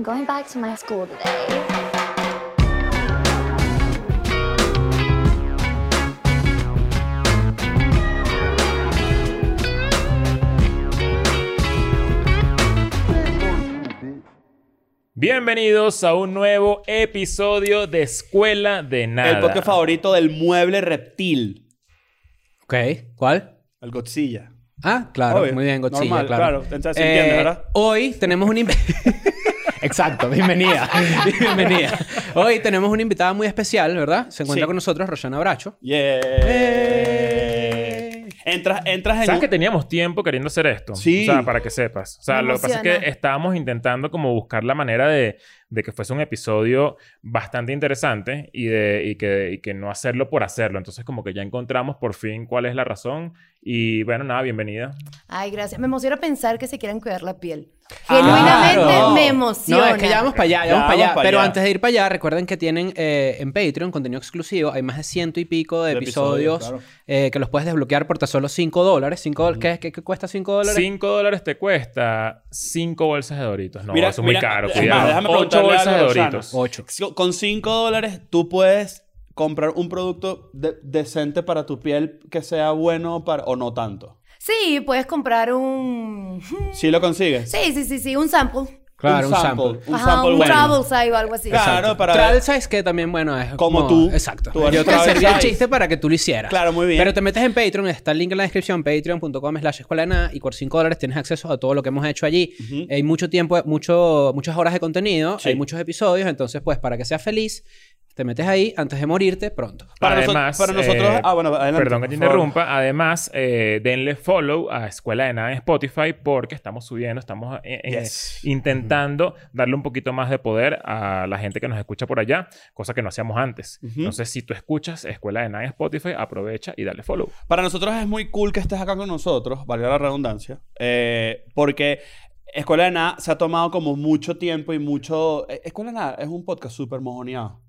I'm going back to my school today. Bienvenidos a un nuevo episodio de Escuela de Nada. El podcast favorito del mueble reptil. Ok, ¿cuál? El Godzilla. Ah, claro, Obvio. muy bien, Godzilla, Normal, claro. claro. Entonces, ¿se entiende, ¿verdad? Hoy tenemos un Exacto, bienvenida. bienvenida. Hoy tenemos una invitada muy especial, ¿verdad? Se encuentra Sí. con nosotros Roshana Bracho. Yeah. Entras, entras en... ¿Sabes un- que teníamos tiempo queriendo hacer esto? Sí. O sea, para que sepas. O sea, Me lo que pasa es que estábamos intentando como buscar la manera de, de que fuese un episodio bastante interesante y, de, y, que, y que no hacerlo por hacerlo. Entonces, como que ya encontramos por fin cuál es la razón. Y bueno, nada, bienvenida. Ay, gracias. Me emociona pensar que se quieran cuidar la piel. Ah, Genuinamente Claro. me emociona. No, es que ya vamos para allá, ya Ya vamos para allá. para Pero allá. antes de ir para allá, recuerden que tienen eh, en Patreon contenido exclusivo. Hay más de ciento y pico de De episodios, episodios, eh, que los puedes desbloquear por tan solo 5 dólares. Cinco dol- ¿qué, qué- qué cuesta 5 dólares? 5 dólares te cuesta 5 bolsas de Doritos. No, Mira, eso es muy mira, caro. Cuidado. más, déjame 8 preguntarle bolsas de. Doritos. 8. Con 5 dólares tú puedes comprar un producto de- decente para tu piel que sea bueno para, o no tanto. Sí, puedes comprar un... ¿Sí lo consigues? Sí, sí, sí, sí, un sample. Claro, un sample. Un Ajá, sample un bueno. travel size o algo así. Claro, para Travel ver- size que también, bueno, es Como tú. Exacto. Tú Yo te travel serví el chiste para que tú lo hicieras. Claro, muy bien. Pero te metes en Patreon, está el link en la descripción, patreon.com slash escuela de nada, y por 5 dólares tienes acceso a todo lo que hemos hecho allí. Hay mucho tiempo, mucho, muchas horas de contenido, Sí. hay muchos episodios, entonces pues para que seas feliz, te metes ahí antes de morirte pronto. Para noso- Además, para nosotros- eh, ah, bueno, adelante, Perdón que te favor. interrumpa. Además, eh, denle follow a Escuela de Nada en Spotify porque estamos subiendo, estamos eh, eh, Yes. intentando darle un poquito más de poder a la gente que nos escucha por allá, cosa que no hacíamos antes. Ujú. Entonces, si tú escuchas Escuela de Nada en Spotify, aprovecha y dale follow. Para nosotros es muy cool que estés acá con nosotros, valga la redundancia, eh, porque Escuela de Nada se ha tomado como mucho tiempo y mucho... eh, Escuela de Nada es un podcast súper mojoneado.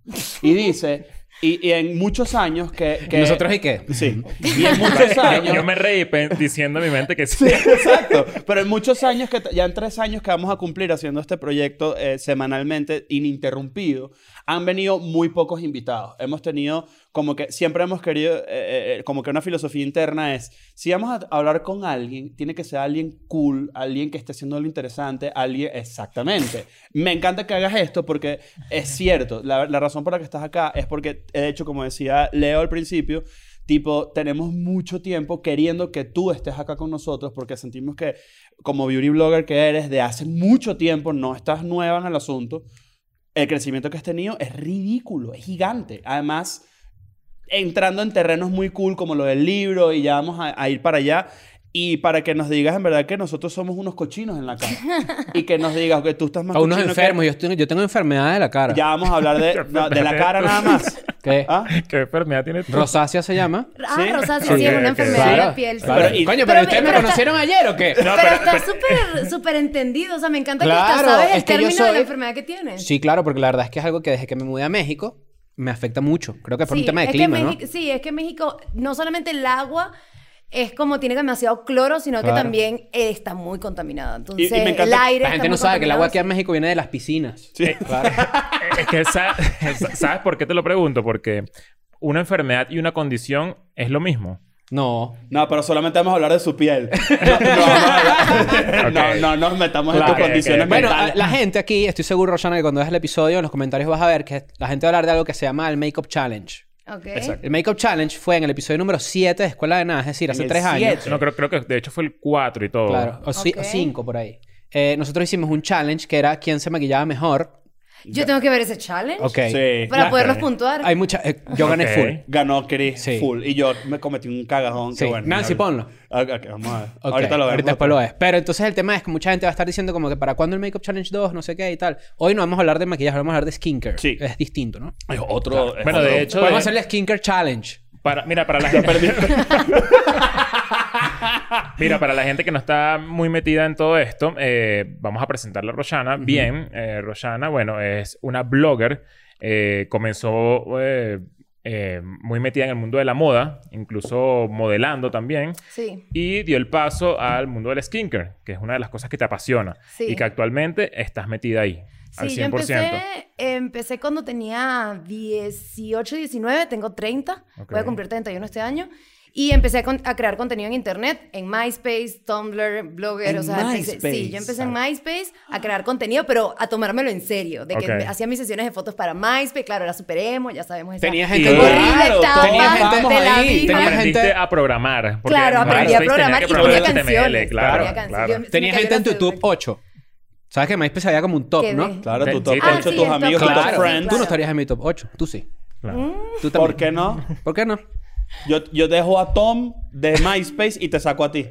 Y dice, y, y en muchos años que... que- ¿Y nosotros y qué? Sí. Y en muchos años... Yo me reí diciendo en mi mente que sí. Sí, exacto. Pero en muchos años, que ya en tres años que vamos a cumplir haciendo este proyecto eh, semanalmente, ininterrumpido, han venido muy pocos invitados. Hemos tenido como que siempre hemos querido, eh, eh, como que una filosofía interna es, si vamos a hablar con alguien, tiene que ser alguien cool, alguien que esté haciendo algo interesante, alguien, exactamente. Me encanta que hagas esto porque es cierto, la, la razón por la que estás acá es porque, de hecho, como decía Leo al principio, Tipo, tenemos mucho tiempo queriendo que tú estés acá con nosotros porque sentimos que como beauty blogger que eres de hace mucho tiempo, no estás nueva en el asunto, el crecimiento que has tenido es ridículo, es gigante. Además, entrando en terrenos muy cool como lo del libro y ya vamos a ir para allá. Y para que nos digas en verdad que nosotros somos unos cochinos en la cara. y que nos digas que tú estás más A unos cochino que- enfermos, yo, estoy- yo tengo enfermedad de la cara. Ya vamos a hablar de, no, de la cara nada más. ¿Qué? ¿Ah? ¿Qué enfermedad tienes tú? Rosácea se llama. Ah, Sí. rosácea, sí, es una enfermedad de Claro, la piel. sí. claro. Pero- y- Coño, pero, pero- ¿ustedes me pero está- conocieron ayer o qué? No, pero pero- está súper, súper entendido. O sea, me encanta que Claro, hasta sabes es el que término de la soy- enfermedad que tienes. Sí, claro, porque la verdad es que es algo que desde que me mudé a México me afecta mucho. Creo que por un Sí, tema de que clima, Sí, es que México, no solamente el agua es como tiene demasiado cloro, sino Claro. que también eh, está muy contaminada. Entonces, me encanta el aire La está gente no muy sabe que el agua aquí en México viene de las piscinas. Sí. Claro. Es que sa- ¿sabes por qué te lo pregunto? Porque una enfermedad y una condición es lo mismo. No. No, pero solamente vamos a hablar de su piel. No, no, no, no, no nos metamos en Claro, tus ok, condiciones ok. Bueno, mentales. a- la gente aquí, estoy seguro, Rosana, que cuando veas el episodio, en los comentarios vas a ver que la gente va a hablar de algo que se llama el Makeup Challenge. Ok. Exacto. El Makeup Challenge fue en el episodio número 7 de Escuela de Nada, es decir, hace el tres años. No, creo, creo que de hecho fue el 4 y todo. Claro, o, ci- Ok. o cinco por ahí. Eh, nosotros hicimos un challenge que era quién se maquillaba mejor. Yo tengo que ver ese challenge Ok. Sí. para La- poderlos puntuar. Hay mucha... eh, yo gané Ok. full. Ganó Chris Sí. full. Y yo me cometí un cagajón. Sí. que bueno. Nancy, ponlo. Ok, ok, vamos a ver. Ok, Ahorita lo vemos. Ahorita después lo ves. Pero entonces el tema es que mucha gente va a estar diciendo como que para cuándo el Makeup Challenge 2, no sé qué y tal. Hoy no vamos a hablar de maquillaje, vamos a hablar de skincare. Sí. Es distinto, ¿no? Es otro. es Bueno, otro- de hecho, Podemos de- hacer el Skincare Challenge. para, mira, para la gente... Mira, para la gente que no está muy metida en todo esto, eh, vamos a presentarle a Roshana. Bien, eh, Roshana, bueno, es una blogger. eh, comenzó eh, eh, muy metida en el mundo de la moda, incluso modelando también. Sí. Y dio el paso al mundo del skincare, que es una de las cosas que te apasiona. Sí. Y que actualmente estás metida ahí. al Sí, yo 100%. empecé, empecé cuando tenía 18, 19, tengo 30, Ok. voy a cumplir 31 este año. Y empecé a, con- a crear contenido en internet, en MySpace, Tumblr, Blogger, En o sea, empecé- MySpace. sí, yo empecé en MySpace a crear contenido, pero a tomármelo en serio, de que Ok. me- hacía mis sesiones de fotos para MySpace, claro, era super emo, ya sabemos esa Tenía gente... horrible Claro, etapa tenía gente de la ahí, vida. tenía gente- a programar. Claro, en aprendí a programar que y ponía canciones. Claro, ponía canciones. claro. Yo- Tenía gente en tu top cédula. 8. ¿Sabes que MySpace había como un top, no? Claro, tu top Ah, 8, sí, tus el top amigos, tu top Claro. friends. Tú no estarías en mi top 8. Tú sí. Claro. Tú ¿Por qué no? ¿Por qué no? Yo, yo dejo a Tom de MySpace y te saco a ti.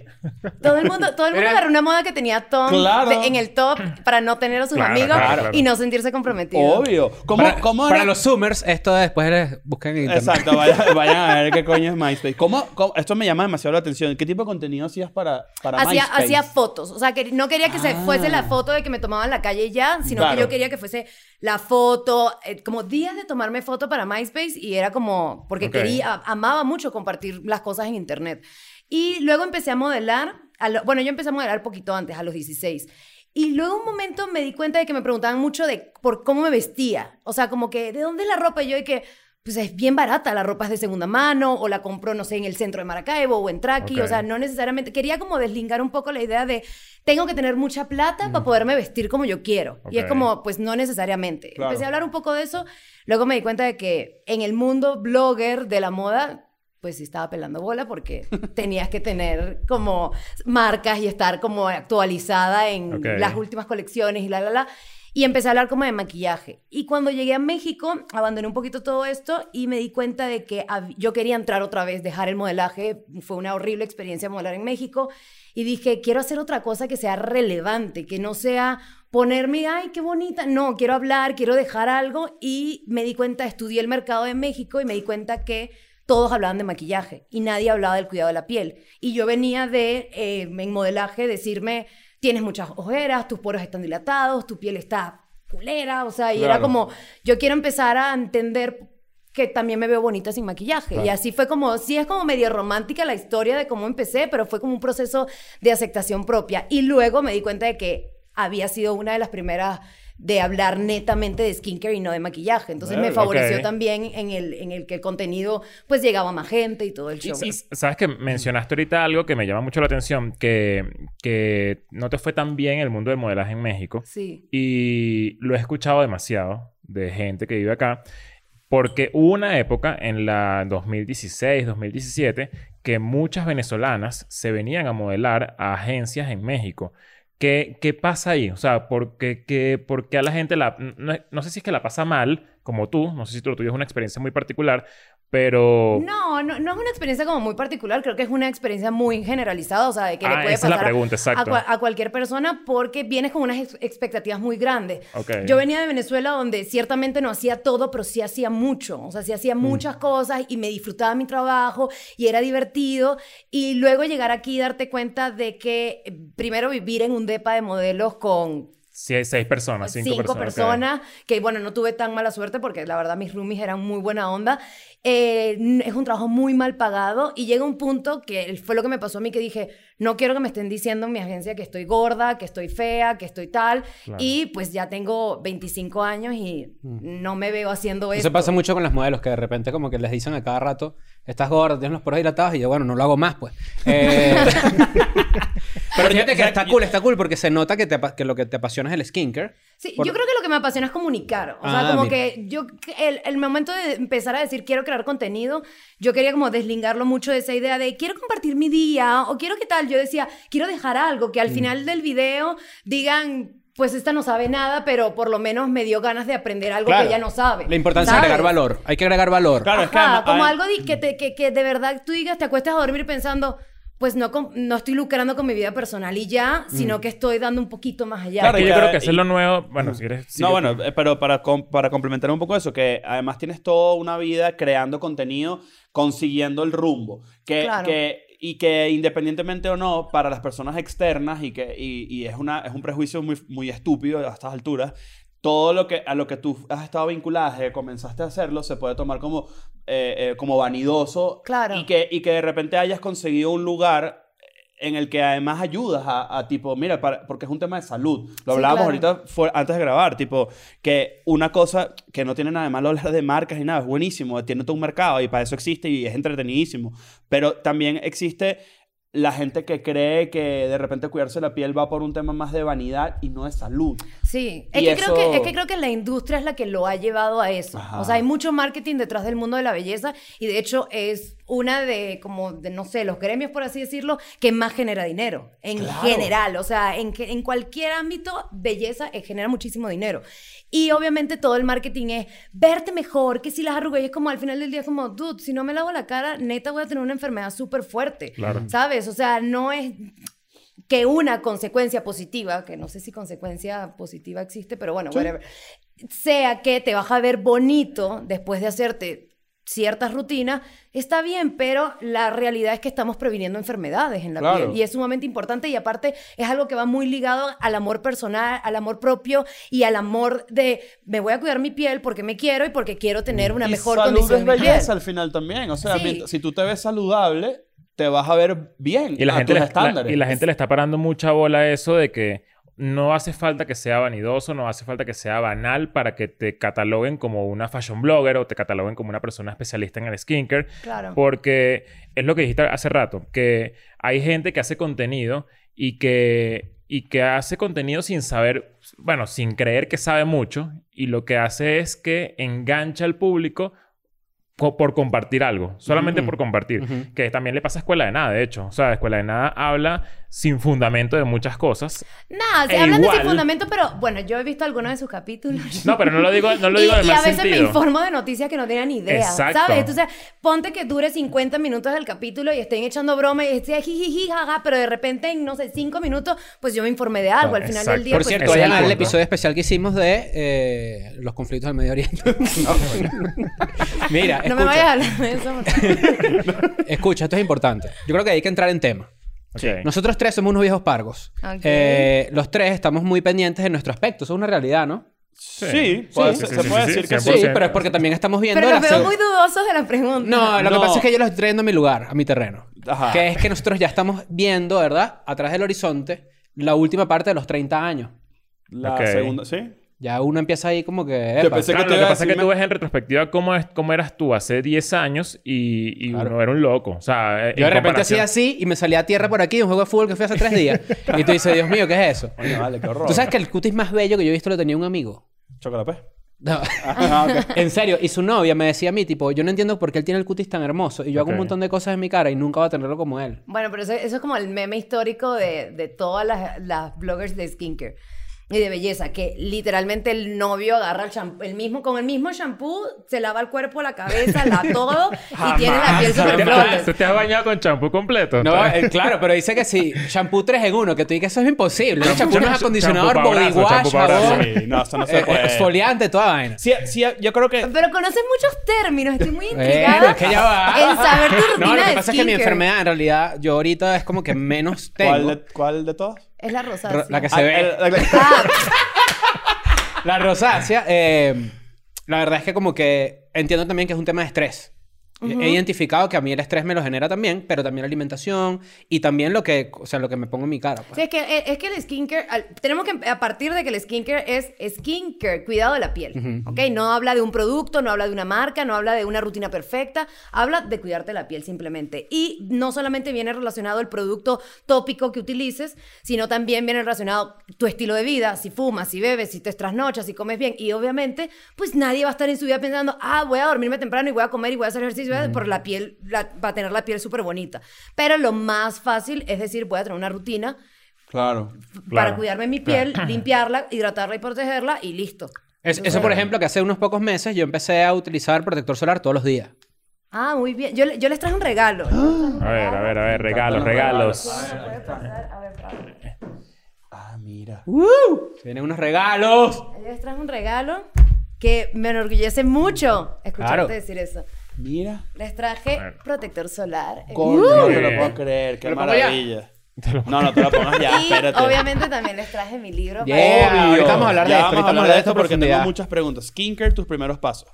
Todo el mundo, todo el mundo Era- agarró una moda que tenía Tom Claro. de- en el top para no tener a sus Claro, amigos claro, claro. y no sentirse comprometido. Obvio. ¿Cómo, para, cómo para era? los Zoomers, esto después les buscan en internet. Exacto, vayan, a ver qué coño es MySpace. ¿Cómo, cómo- Esto me llama demasiado la atención. ¿Qué tipo de contenido hacías para, para Hacía, MySpace? hacía fotos. O sea, que no quería que se fuese la foto de que me tomaba en la calle ya, sino Claro. que yo quería que fuese la foto, eh, como días de tomarme foto para MySpace y era como, porque quería, amaba mucho compartir las cosas en internet. Y luego empecé a modelar, a lo- bueno, yo empecé a modelar poquito antes, a los 16. Y luego un momento me di cuenta de que me preguntaban mucho de por cómo me vestía. O sea, como que, ¿de dónde es la ropa? Y yo de que, pues es bien barata, la ropa es de segunda mano, o la compro, no sé, en el centro de Maracaibo o en Traki. Ok. O sea, no necesariamente. Quería como deslingar un poco la idea de, tengo que tener mucha plata para poderme vestir como yo quiero. Y es como, pues no necesariamente. Claro. Empecé a hablar un poco de eso. Luego me di cuenta de que en el mundo blogger de la moda, pues sí estaba pelando bola porque tenías que tener como marcas y estar como actualizada en Ok. las últimas colecciones y la, la, la. Y empecé a hablar como de maquillaje. Y cuando llegué a México, abandoné un poquito todo esto y me di cuenta de que yo quería entrar otra vez, dejar el modelaje. Fue una horrible experiencia modelar en México. Y dije, quiero hacer otra cosa que sea relevante, que no sea ponerme, ay, qué bonita. No, quiero hablar, quiero dejar algo. Y me di cuenta, estudié el mercado de México y me di cuenta que todos hablaban de maquillaje y nadie hablaba del cuidado de la piel. Y yo venía de, eh, en modelaje, decirme, tienes muchas ojeras, tus poros están dilatados, tu piel está culera, o sea, y era como, yo quiero empezar a entender que también me veo bonita sin maquillaje. Y así fue como, sí es como medio romántica la historia de cómo empecé, pero fue como un proceso de aceptación propia. Y luego me di cuenta de que había sido una de las primeras de hablar netamente de skincare y no de maquillaje. Entonces me Bueno, favoreció ok. también en el, en el que el contenido pues llegaba a más gente y todo el show. S- Sabes que mencionaste ahorita algo que me llama mucho la atención, que, que no te fue tan bien el mundo del modelaje en México. Sí. Y lo he escuchado demasiado de gente que vive acá. Porque hubo una época en la 2016, 2017, que muchas venezolanas se venían a modelar a agencias en México. ¿Qué, qué pasa ahí? O sea, ¿por qué, qué- por qué a la gente la... No, no sé si es que la pasa mal, como tú. No sé si lo tuyo es una experiencia muy particular. Pero... No, no, no es una experiencia como muy particular, creo que es una experiencia muy generalizada, o sea, de que le Ah, puede esa es la pasar a- pregunta, exacto. a, cua- a cualquier persona porque vienes con unas ex- expectativas muy grandes. Yo venía de Venezuela donde ciertamente no hacía todo, pero sí hacía mucho, o sea, sí Mm. hacía muchas cosas y me disfrutaba mi trabajo y era divertido y luego llegar aquí y darte cuenta de que eh, primero vivir en un depa de modelos con Sí, hay seis personas, cinco, cinco, personas. que bueno, no tuve tan mala suerte porque la verdad mis roomies eran muy buena onda. Eh, es un trabajo muy mal pagado y llega un punto que fue lo que me pasó a mí que dije, no quiero que me estén diciendo en mi agencia que estoy gorda, que estoy fea, que estoy tal. Claro. Y pues ya tengo 25 años y no me veo haciendo eso. Eso pasa mucho con las modelos, que de repente como que les dicen a cada rato, estás gorda, tienes los poros dilatados, y yo, bueno, no lo hago más, pues. Eh, Pero fíjate que está cool, está cool, porque se nota que, te, que lo que te apasiona es el skincare. Sí, Por- yo creo que lo que me apasiona es comunicar. O sea, Ah, como mira. que yo, el, el momento de empezar a decir quiero crear contenido, yo quería como deslingarlo mucho de esa idea de quiero compartir mi día o quiero qué tal. Yo decía, quiero dejar algo, que al final del video digan, pues esta no sabe nada, pero por lo menos me dio ganas de aprender algo Claro. que ella no sabe. La importancia de ¿sabes? agregar valor. Hay que agregar valor. Claro, es que Ajá, además- como hay- algo di- que, te- que, que de verdad tú digas, te acuestas a dormir pensando, pues no, no estoy lucrando con mi vida personal y ya, sino que estoy dando un poquito más allá. Claro, y yo creo que eso es lo nuevo. Bueno, si quieres. No, bueno, eh, pero para, com- para complementar un poco eso, que además tienes toda una vida creando contenido, consiguiendo el rumbo. Que, Claro. que, y que independientemente o no, para las personas externas, y que y, y es, una, es un prejuicio muy, muy estúpido a estas alturas, todo lo que, a lo que tú has estado vinculada desde que comenzaste a hacerlo se puede tomar como, eh, eh, como vanidoso. Claro. Y que, y que de repente hayas conseguido un lugar en el que además ayudas a, a tipo, mira, para- porque es un tema de salud. Lo Sí, hablábamos claro. ahorita fue- antes de grabar, tipo, que una cosa que no tiene nada de malo hablar de marcas y nada, es buenísimo, tiene todo un mercado y para eso existe y es entretenidísimo. Pero también existe la gente que cree que de repente cuidarse la piel va por un tema más de vanidad y no de salud. Sí, es que, creo que, es que creo que la industria es la que lo ha llevado a eso. Ajá. O sea, hay mucho marketing detrás del mundo de la belleza y de hecho es una de, como, de, no sé, los gremios, por así decirlo, que más genera dinero. En Claro. general, o sea, en, que- en cualquier ámbito, belleza eh, genera muchísimo dinero. Y obviamente todo el marketing es verte mejor, que si las arrugas, y es como al final del día, es como, dude, si no me lavo la cara, neta voy a tener una enfermedad súper fuerte. Claro. ¿Sabes? O sea, no es que una consecuencia positiva, que no sé si consecuencia positiva existe, pero bueno, whatever, sea que te vas a ver bonito después de hacerte ciertas rutinas, está bien, pero la realidad es que estamos previniendo enfermedades en la Claro. piel y es sumamente importante y aparte es algo que va muy ligado al amor personal, al amor propio y al amor de me voy a cuidar mi piel porque me quiero y porque quiero tener una Y mejor salud condición es de mi piel. belleza al final también. O sea, Sí. mientras- si tú te ves saludable, te vas a ver bien Y la, a gente tus le, estándares. la- y la gente le está parando mucha bola a eso de que no hace falta que sea vanidoso, no hace falta que sea banal para que te cataloguen como una fashion blogger o te cataloguen como una persona especialista en el skincare. Claro. Porque es lo que dijiste hace rato, que hay gente que hace contenido y que, y que hace contenido sin saber, bueno, sin creer que sabe mucho y lo que hace es que engancha al público co- por compartir algo, solamente por compartir. Que también le pasa a Escuela de Nada, de hecho. O sea, Escuela de Nada habla sin fundamento de muchas cosas. Nada, se E hablan de ese fundamento, pero bueno, yo he visto algunos de sus capítulos. No, pero no lo digo, no lo y, digo en y mal a veces sentido. me informo de noticias que no tenía ni idea. Exacto. ¿Sabes? Entonces, ponte que dure 50 minutos del capítulo y estén echando broma y esté jijiji, jaja, pero de repente en, no sé, 5 minutos, pues yo me informé de algo. Al final Exacto. del día, Por pues, cierto, vayan el al punto. episodio especial que hicimos de eh, los conflictos del Medio Oriente. Mira, no me vayas a hablar de eso. escucha, esto es importante. Yo creo que hay que entrar en tema. Nosotros tres somos unos viejos pargos. Eh, los tres estamos muy pendientes de nuestro aspecto. Eso es una realidad, ¿no? Sí, puede- sí, se, sí, se puede sí, decir sí, que sí. 100%. Sí, pero es porque también estamos viendo Pero los veo muy dudosos de la pregunta. No, lo que pasa es que yo los estoy trayendo a mi lugar, a mi terreno. Ajá. Que es que nosotros ya estamos viendo, ¿verdad? Atrás del horizonte, la última parte de los 30 años. La Ok. segunda, ¿sí? Ya uno empieza ahí como que... Yo pensé- Claro, que lo que pasa es que tú ves en retrospectiva cómo, es, cómo eras tú hace 10 años y, y Claro. uno era un loco. O sea, Yo de en repente hacía así y me salía a tierra por aquí, un juego de fútbol que fui hace tres días. y tú dices, Dios mío, ¿qué es eso? Oye, vale, qué horror. ¿Tú sabes que el cutis más bello que yo he visto lo tenía un amigo? Chocolate. No. Ah, ok. en serio, y su novia me decía a mí, tipo, yo no entiendo por qué él tiene el cutis tan hermoso. Y yo hago un montón de cosas en mi cara y nunca va a tenerlo como él. Bueno, pero eso, eso es como el meme histórico de, de todas las, las bloggers de skincare y de belleza, que literalmente el novio agarra el shampoo, el mismo, con el mismo shampoo, se lava el cuerpo, la cabeza, la todo, y tiene la piel ¿Te, super te- flawless. te- has bañado con champú completo? No, eh, claro, pero dice que sí, shampoo 3 en 1, que tú dices que eso es imposible. El shampoo no es Champú acondicionador, body brazo, wash, champú jabón, Sí, no, eso no se eh, puede. exfoliante, toda vaina. Sí, sí, yo creo que... Pero conoces muchos términos, estoy muy intrigada es que ya va. en saber tu rutina No, lo que pasa es que mi enfermedad, en realidad, yo ahorita es como que menos tengo. ¿Cuál de, ¿Cuál de todos? Es la rosácea. La que se Ah, ve. el- la- Ah, La rosácea, eh, la verdad es que como que entiendo también que es un tema de estrés. He identificado que a mí el estrés me lo genera también, pero también la alimentación y también lo que, o sea, lo que me pongo en mi cara. pues. Sí, es que, es que el skincare, tenemos que, a partir de que el skincare es skincare, cuidado de la piel, ¿ok? No habla de un producto, no habla de una marca, no habla de una rutina perfecta, habla de cuidarte la piel simplemente. Y no solamente viene relacionado el producto tópico que utilices, sino también viene relacionado tu estilo de vida, si fumas, si bebes, si te trasnochas, si comes bien. Y obviamente, pues nadie va a estar en su vida pensando, ah, voy a dormirme temprano y voy a comer y voy a hacer ejercicio, por la piel, la- va a tener la piel súper bonita. Pero lo más fácil es decir, voy a tener una rutina Claro. para Claro. cuidarme mi piel, limpiarla, hidratarla y protegerla y listo. Es- Entonces, eso, por ejemplo, que hace unos pocos meses yo empecé a utilizar protector solar todos los días. Ah, muy bien. Yo, yo les traje un regalo. A ver, a ver, a ver, regalos, regalos. Ah, mira. Tienen unos regalos. Yo les traje un regalo que me enorgullece mucho escucharte Claro. decir eso. Mira. Les traje protector solar. Coño, no te lo puedo creer. Qué maravilla. No, no te lo pongas ya. y Espérate. obviamente también les traje mi libro. Yeah. para- Obvio. ahorita vamos a hablar de Ya esto, Vamos a hablar de esto porque tengo muchas preguntas. Skincare, tus primeros pasos.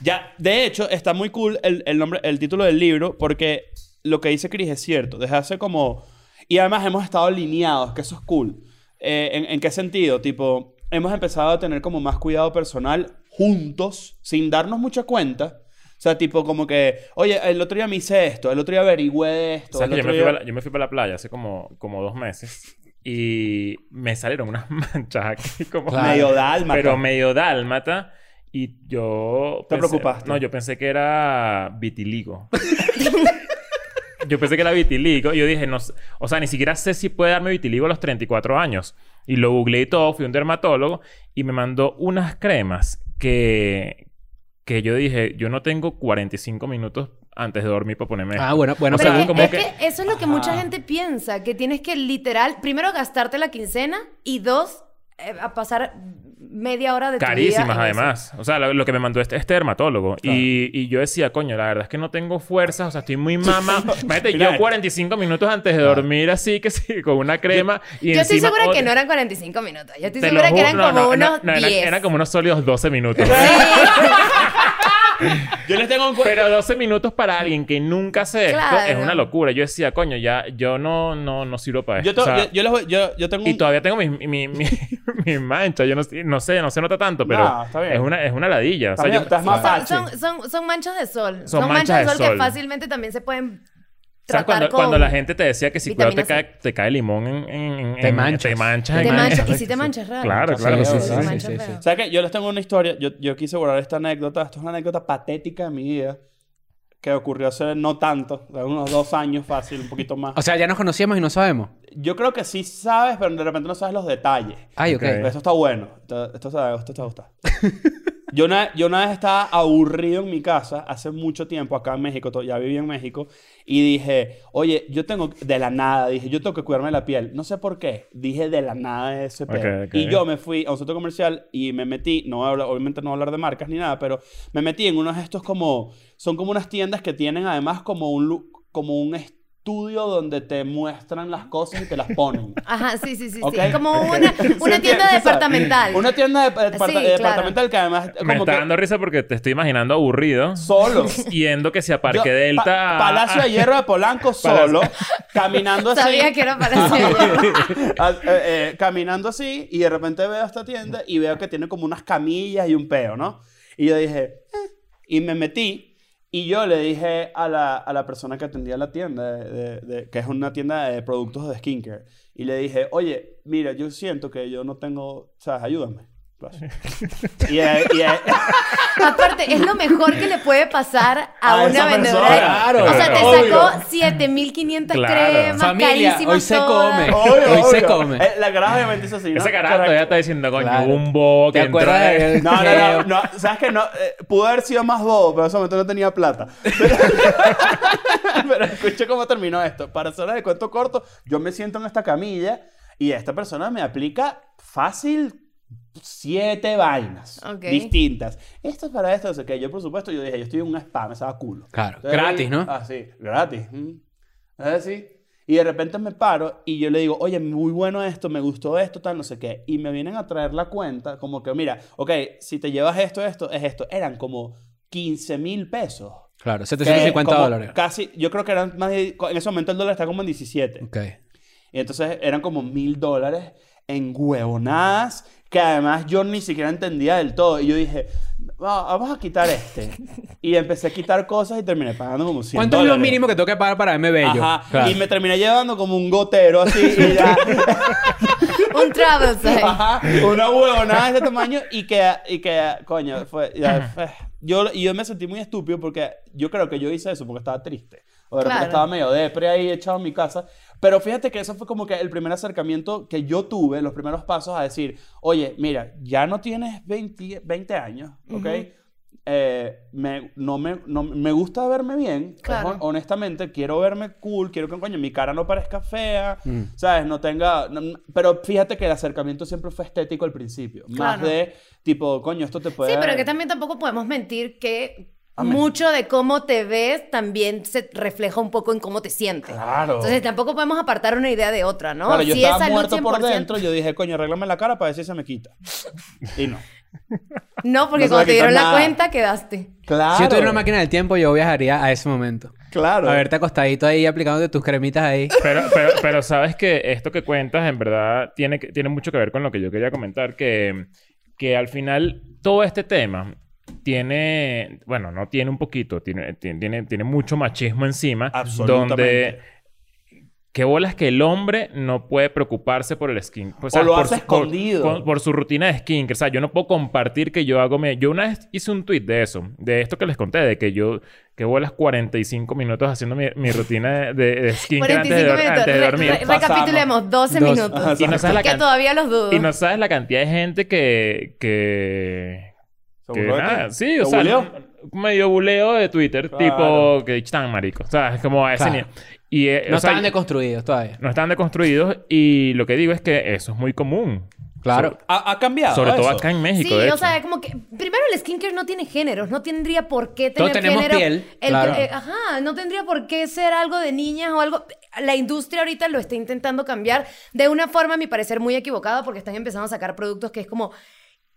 Ya, de hecho, está muy cool el, el nombre, el título del libro porque lo que dice Chris es cierto. Desde hace como... Y además hemos estado alineados, que eso es cool. Eh, ¿en, en qué sentido? Tipo, hemos empezado a tener como más cuidado personal juntos, sin darnos mucha cuenta. O sea, tipo como que, oye, el otro día me hice esto, el otro día averigüé esto. ¿Sabes el que yo, otro me fui día- para la, yo me fui para la playa hace como, como dos meses y me salieron unas manchas aquí como... Claro. Medio dálmata. Pero medio dálmata. Y yo... ¿Te pensé- preocupaste? No, yo pensé que era vitiligo. yo pensé que era vitiligo. Y yo dije, no O sea, ni siquiera sé si puede darme vitiligo a los 34 años. Y lo googleé y todo. Fui a un dermatólogo. Y me mandó unas cremas que... Que yo dije, yo no tengo 45 minutos antes de dormir para ponerme Ah, esto. bueno, bueno. O Pero sea, es, como es que- que eso es lo que mucha gente piensa, que tienes que literal, primero gastarte la quincena y dos, eh, a pasar media hora de tu vida Carísimas, eso. además. O sea, lo, lo que me mandó este, este dermatólogo. Y, y yo decía, coño, la verdad es que no tengo fuerzas. O sea, estoy muy mama. Imagínate, yo 45 minutos antes de dormir así, que sí, con una crema. y Yo estoy encima segura que no eran 45 minutos. Yo estoy segura que eran no, como no, no, unos no, eran- 10. eran como unos sólidos 12 minutos. Yo les tengo un Pero 12 minutos para alguien que nunca hace esto Claro. es una locura. Yo decía, coño, ya yo no, no, no sirvo para esto. Yo, te- O sea, yo, yo les voy- yo- yo tengo y todavía tengo mis mi, mi, mi manchas. Yo no, sé- no sé, no se nota tanto, pero No, está bien. es, una, es una ladilla. O sea, Está bien, yo- estás más Son, son, son, son manchas de sol. Son Son, manchas manchas, de de sol, sol. que fácilmente también se pueden ¿Sabes cuando, con... cuando la gente te decía que si cuidado te cae, te cae limón en, en, en- Te en- manchas. te manchas Te en- manchas. Y si te manchas, real. Claro, claro. Sí, sí, sí. ¿Sabes qué? Yo les tengo una historia. Yo, yo quise guardar esta anécdota. Esto es una anécdota patética de mi vida. Que ocurrió hace no tanto. de unos dos años fácil, un poquito más. O sea, ya nos conocíamos y no sabemos. Yo creo que sí sabes, pero de repente no sabes los detalles. Ay, ok. Esto está bueno. Esto, esto, está- esto te va a gustar. yo, una, yo una vez estaba aburrido en mi casa hace mucho tiempo acá en México. to- Ya viví en México. Y dije, oye, yo tengo... De la nada, dije, yo tengo que cuidarme la piel. No sé por qué. Dije de la nada ese pedo. Ok, ok. Y yo me fui a un centro comercial y me metí... No voy a hablar- obviamente no voy a hablar de marcas ni nada, pero me metí en unos de estos como... Son como unas tiendas que tienen además como un... Como un estudio donde te muestran las cosas y te las ponen. Ajá, sí, sí, sí. ¿Ok? sí. Como ¿Sí una, una ¿Sí tienda departamental. Una tienda de, departa- Sí, de claro. departamental que además Me como está que dando risa porque te estoy imaginando aburrido. solo. Yendo que sea Parque Yo- Delta. Pa- a- Palacio de Hierro de Polanco solo. caminando así. Sabía que era hacer. Ah, eh, eh, caminando así y de repente veo esta tienda y veo que tiene como unas camillas y un peo, ¿no? Y yo dije, eh, y me metí y yo le dije a la, a la persona que atendía la tienda, de- de- que es una tienda de productos de skincare, y le dije, oye, mira, yo siento que yo no tengo, ¿sabes? Ayúdame. Y, y, Aparte, es lo mejor que le puede pasar a, A una esa vendedora. Claro, o sea, te obvio. sacó 7500 Claro. cremas, Familia, carísimas hoy se todas. come. obvio, Hoy se obvio. come. Eh, la cara obviamente es así, ¿no? Ese carajo Correcto. ya está diciendo, coño, Claro. un bobo que ¿Te entró de- No, no, no, no, sabes que no, eh, pudo haber sido más bobo, pero en ese momento no tenía plata. Pero, pero escucha cómo terminó esto. Para hacer de cuento corto, yo me siento en esta camilla y esta persona me aplica fácil siete vainas Ok. distintas. Esto es para esto, no sé qué. Yo, por supuesto, yo dije, yo estoy en un spa, me estaba culo. Claro, Entonces, gratis, ¿no? Ah, sí, gratis. Es así. Y de repente me paro y yo le digo, oye, muy bueno esto, me gustó esto, tal, no sé qué. Y me vienen a traer la cuenta, como que, mira, ok, si te llevas esto, esto, es esto. Eran como 15 mil pesos. Claro, Que 750 como dólares. Casi, yo creo que eran más de, en ese momento el dólar está como en 17. Ok. Y entonces eran como mil dólares en huevonadas que además yo ni siquiera entendía del todo. Y yo dije, "Va- vamos a quitar este. Y empecé a quitar cosas y terminé pagando como 100 ¿Cuánto es lo dólares. mínimo que tengo que pagar para verme bello? Ajá. Claro. Y me terminé llevando como un gotero así y ya. Un travel site. Ajá. Una huevonada de este tamaño y que, y que coño, fue. ya, fue- yo, y yo me sentí muy estúpido porque yo creo que yo hice eso porque estaba triste. O de repente Claro. estaba medio depre ahí echado en mi casa. Pero fíjate que eso fue como que el primer acercamiento que yo tuve, los primeros pasos a decir, oye, mira, ya no tienes 20, 20 años, ¿ok? Eh, me, no me, no, me gusta verme bien, Claro. hon- honestamente, quiero verme cool, quiero que coño, mi cara no parezca fea, Mm. ¿sabes? No tenga... no- pero fíjate que el acercamiento siempre fue estético al principio, más Claro. de tipo, coño, esto te puede... Sí, pero que también tampoco podemos mentir que Amén. mucho de cómo te ves también se refleja un poco en cómo te sientes. Claro. Entonces tampoco podemos apartar una idea de otra, ¿no? Claro, yo si es estaba muerto por 100%. dentro, yo dije, coño, arréglame la cara para ver si se me quita. Y no. No, porque No cuando te dieron la cuenta quedaste. Claro. Si yo tuviera una máquina del tiempo, yo viajaría a ese momento. Claro. A verte acostadito ahí aplicándote tus cremitas ahí. Pero, pero, pero sabes que esto que cuentas en verdad tiene, tiene mucho que ver con lo que yo quería comentar, que, que al final todo este tema tiene, bueno, no tiene un poquito, tiene, tiene, tiene, mucho machismo encima, Absolutamente. donde... ¿Qué bolas que el hombre no puede preocuparse por el skin? O, O lo por hace por- escondido. Por, por su rutina de skincare. O sea, yo no puedo compartir que yo hago... mi- Yo una vez hice un tweet de eso. De esto que les conté. De que yo... Que bolas 45 minutos haciendo mi, mi rutina de, de, antes de, 45 dor- minutos. antes de Re- dormir. re- recapitulemos, 12 Dos. minutos. Y no sabes la que todavía los dudo. Y no sabes la cantidad de gente que... Que... ¿Se que nada, sí, ¿Te o sea, medio buleo de Twitter, Claro. tipo que están marico, o sea, es como a ese Claro. nivel. Y, eh, No sea, estaban deconstruidos todavía. no están deconstruidos y lo que digo es que eso es muy común. Claro. ¿Ha, ha cambiado Sobre todo eso? acá en México, Sí, de hecho. o sea, como que primero el skincare no tiene géneros, no tendría por qué Todos tener tenemos género. piel, El- claro. eh, ajá, no tendría por qué ser algo de niñas o algo. La industria ahorita lo está intentando cambiar de una forma, a mi parecer, muy equivocada porque están empezando a sacar productos que es como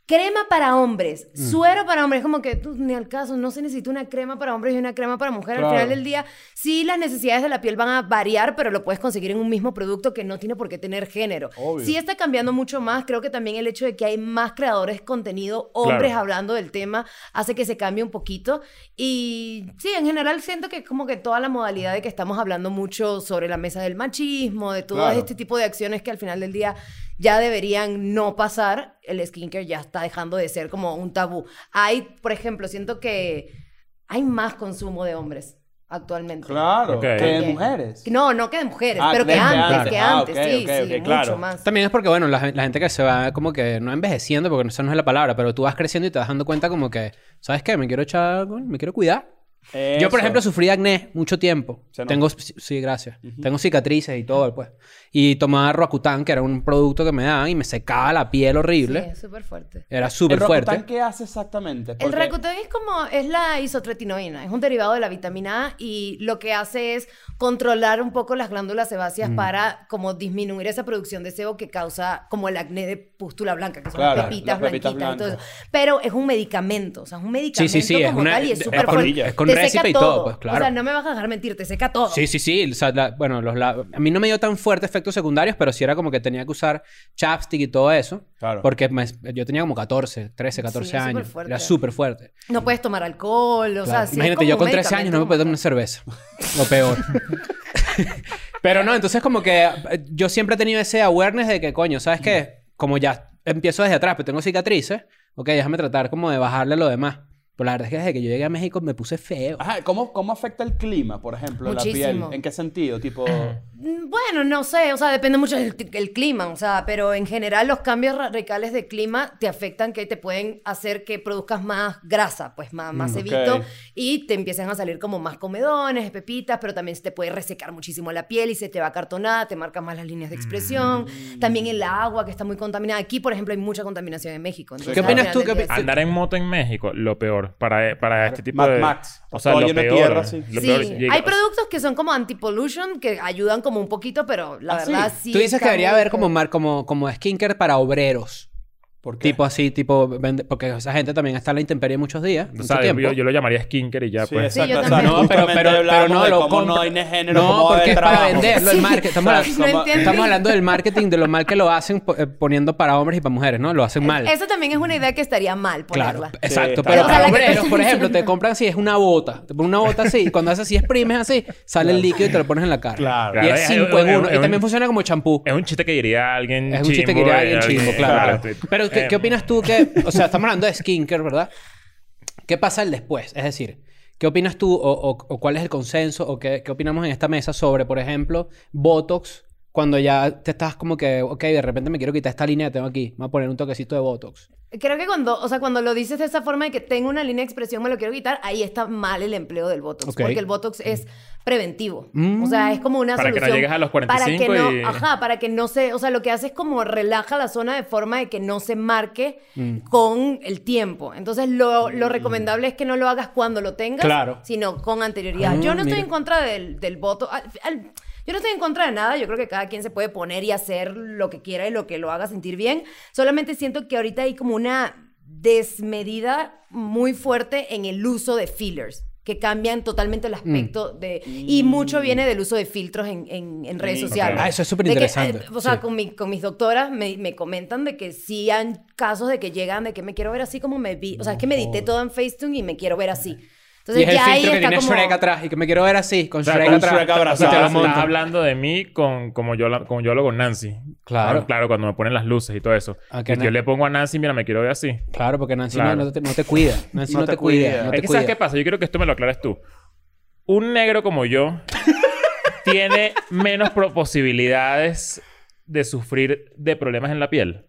crema para hombres, Mm. suero para hombres, como que tú, ni al caso, no se necesita una crema para hombres y una crema para mujeres. Claro. Al final del día, sí, las necesidades de la piel van a variar, pero lo puedes conseguir en un mismo producto que no tiene por qué tener género. Obvio. Sí está cambiando mucho más. Creo que también el hecho de que hay más creadores de contenido, hombres Claro. hablando del tema, hace que se cambie un poquito. Y sí, en general siento que es como que toda la modalidad de que estamos hablando mucho sobre la mesa del machismo, de todo Claro. este tipo de acciones que al final del día ya deberían no pasar, el skincare ya está dejando de ser como un tabú. Hay, por ejemplo, siento que hay más consumo de hombres actualmente. Claro. Ok. Que de mujeres. No, no que de mujeres, Ah, pero que antes, antes. que Ah, antes, ok, sí, ok, sí, ok, claro. mucho más. También es porque, bueno, la, la gente que se va como que no envejeciendo, porque esa no es la palabra, pero tú vas creciendo y te vas dando cuenta como que, ¿sabes qué? Me quiero echar, me quiero cuidar. Yo, por Eso. ejemplo, sufrí acné mucho tiempo. Tengo, sí, gracias. Tengo cicatrices y todo, pues. Y tomaba Roacutan, que era un producto que me daban y me secaba la piel Sí, horrible. es súper fuerte. Era ¿El súper Roacutan fuerte. qué hace exactamente? El Rakuten es como, es la isotretinoína, es un derivado de la vitamina A y lo que hace es controlar un poco las glándulas sebáceas Mm. para como disminuir esa producción de sebo que causa como el acné de pústula blanca, que son Claro, las pepitas blanquitas y todo eso. Pero es un medicamento, o sea, es un medicamento Sí, sí, sí, es como una- tal y es súper fuerte. es con Te récipe seca y todo, pues, claro. O sea, no me vas a dejar mentir, te seca todo. Sí, sí, sí. O sea, la- bueno, los la- a mí no me dio tan fuerte efectos secundarios, pero sí era como que tenía que usar chapstick y todo eso. Claro. Porque me- yo tenía como 14, 13, 14 Sí, años. superfuerte. Era súper fuerte. No puedes tomar alcohol, o sea, Claro. sí es Imagínate, como yo con 13 años no me puedo tomar una cerveza. Lo peor. Pero no, entonces como que eh, yo siempre he tenido ese awareness de que, coño, ¿sabes qué? Como ya empiezo desde atrás, pero tengo cicatrices, ok, déjame tratar como de bajarle lo demás. Pero la verdad es que desde que yo llegué a México me puse feo. Ajá, ¿cómo, ¿cómo afecta el clima, por ejemplo, en la piel? Muchísimo. ¿En qué sentido? Tipo... Mm, Bueno, no sé, o sea, depende mucho del el clima, o sea, pero en general los cambios radicales de clima te afectan que te pueden hacer que produzcas más grasa, pues más, más Mm, cebito ok. y te empiezan a salir como más comedones, pepitas, pero también se te puede resecar muchísimo la piel y se te va acartonada, te marcan más las líneas de expresión, Mm. también el agua que está muy contaminada. Aquí, por ejemplo, hay mucha contaminación en México. entonces, ¿Qué opinas tú? del ¿Qué día opi- sí. Andar en moto en México, lo peor. Para, para este tipo Mad de... Max. O sea, lo peor. tierra, sí. Lo Sí, peor llega- hay productos que son como anti-pollution que ayudan como un poquito, pero la ¿Ah, sí? verdad sí. Tú dices que debería haber como, mar, como, como skincare para obreros. ¿Por qué? Tipo así, tipo... vende- Porque esa gente también está en la intemperie muchos días, O mucho sea, tiempo. yo, yo lo llamaría skincare y ya, Sí, pues. Sí, yo exacto, también. exacto. No, pero, Justamente pero, pero hablábamos no de lo cómo compra- no hay género, No, cómo va a porque haber es para trabajo. venderlo, el Sí. marketing. Estamos, No entiendo. estamos hablando del marketing, de lo mal que lo hacen po- eh, poniendo para hombres y para mujeres, ¿no? Lo hacen mal. Eso también es una idea que estaría mal Claro, ponerla. exacto. Sí, pero para Ojalá que obreros, te- por ejemplo, te compran si es una bota. Te ponen una bota así y cuando haces así, exprimes así, sale el líquido y te lo pones en la cara. Claro. Y Claro, es es- 5 es- en es- 1. es Y un- también funciona como champú. Es un chiste que diría alguien Es un chiste que chimbo, diría alguien eh, chimbo, eh, claro. Pero, ¿qué, eh, qué opinas tú que... O sea, estamos hablando de skincare, ¿verdad? ¿Qué pasa el después? Es decir, ¿qué opinas tú o, o- o cuál es el consenso o qué, qué opinamos en esta mesa sobre, por ejemplo, Botox cuando ya te estás como que, ok, de repente me quiero quitar esta línea que tengo aquí, me voy a poner un toquecito de Botox. Creo que cuando, o sea, cuando lo dices de esa forma de que tengo una línea de expresión, me lo quiero quitar, ahí está mal el empleo del Botox. Porque el Botox es preventivo. Mm. O sea, es como una Para que no solución. llegues a los Para que 45 no, y- ajá, para que no se, o sea, lo que hace es como relaja la zona de forma de que no se marque Mm. con el tiempo. Entonces, lo, lo recomendable es que no lo hagas cuando lo tengas, Claro. sino con anterioridad. Ah, Yo no estoy mira. en contra del, del Botox. Al- al- yo no estoy en contra de nada. Yo creo que cada quien se puede poner y hacer lo que quiera y lo que lo haga sentir bien. Solamente siento que ahorita hay como una desmedida muy fuerte en el uso de fillers. Que cambian totalmente el aspecto de... Y mucho viene del uso de filtros en, en- en redes Mm, sociales. ok. Ah, eso es súper interesante. eh, o sea, Sí. con, mi- con mis doctoras me, me comentan de que sí han casos de que llegan de que me quiero ver así como me vi. O sea, es que medité todo en Facetune y me quiero ver así. Y Entonces es el ya ahí filtro que tiene como... Shrek atrás y que me quiero ver así, con Shrek con atrás. Shrek abrazado. Y te lo Estás hablando de mí con, como, yo, la- como yo hablo con Nancy. Claro. Ah, claro, cuando me ponen las luces y todo eso. Ah, que Y na- yo le pongo a Nancy, mira, me quiero ver así. Claro, porque Nancy Claro. No, no te, no te cuida. Nancy no, te, cuida. No te es que. ¿sabes qué pasa? Yo quiero que esto me lo aclares tú. Un negro como yo tiene menos posibilidades de sufrir de problemas en la piel.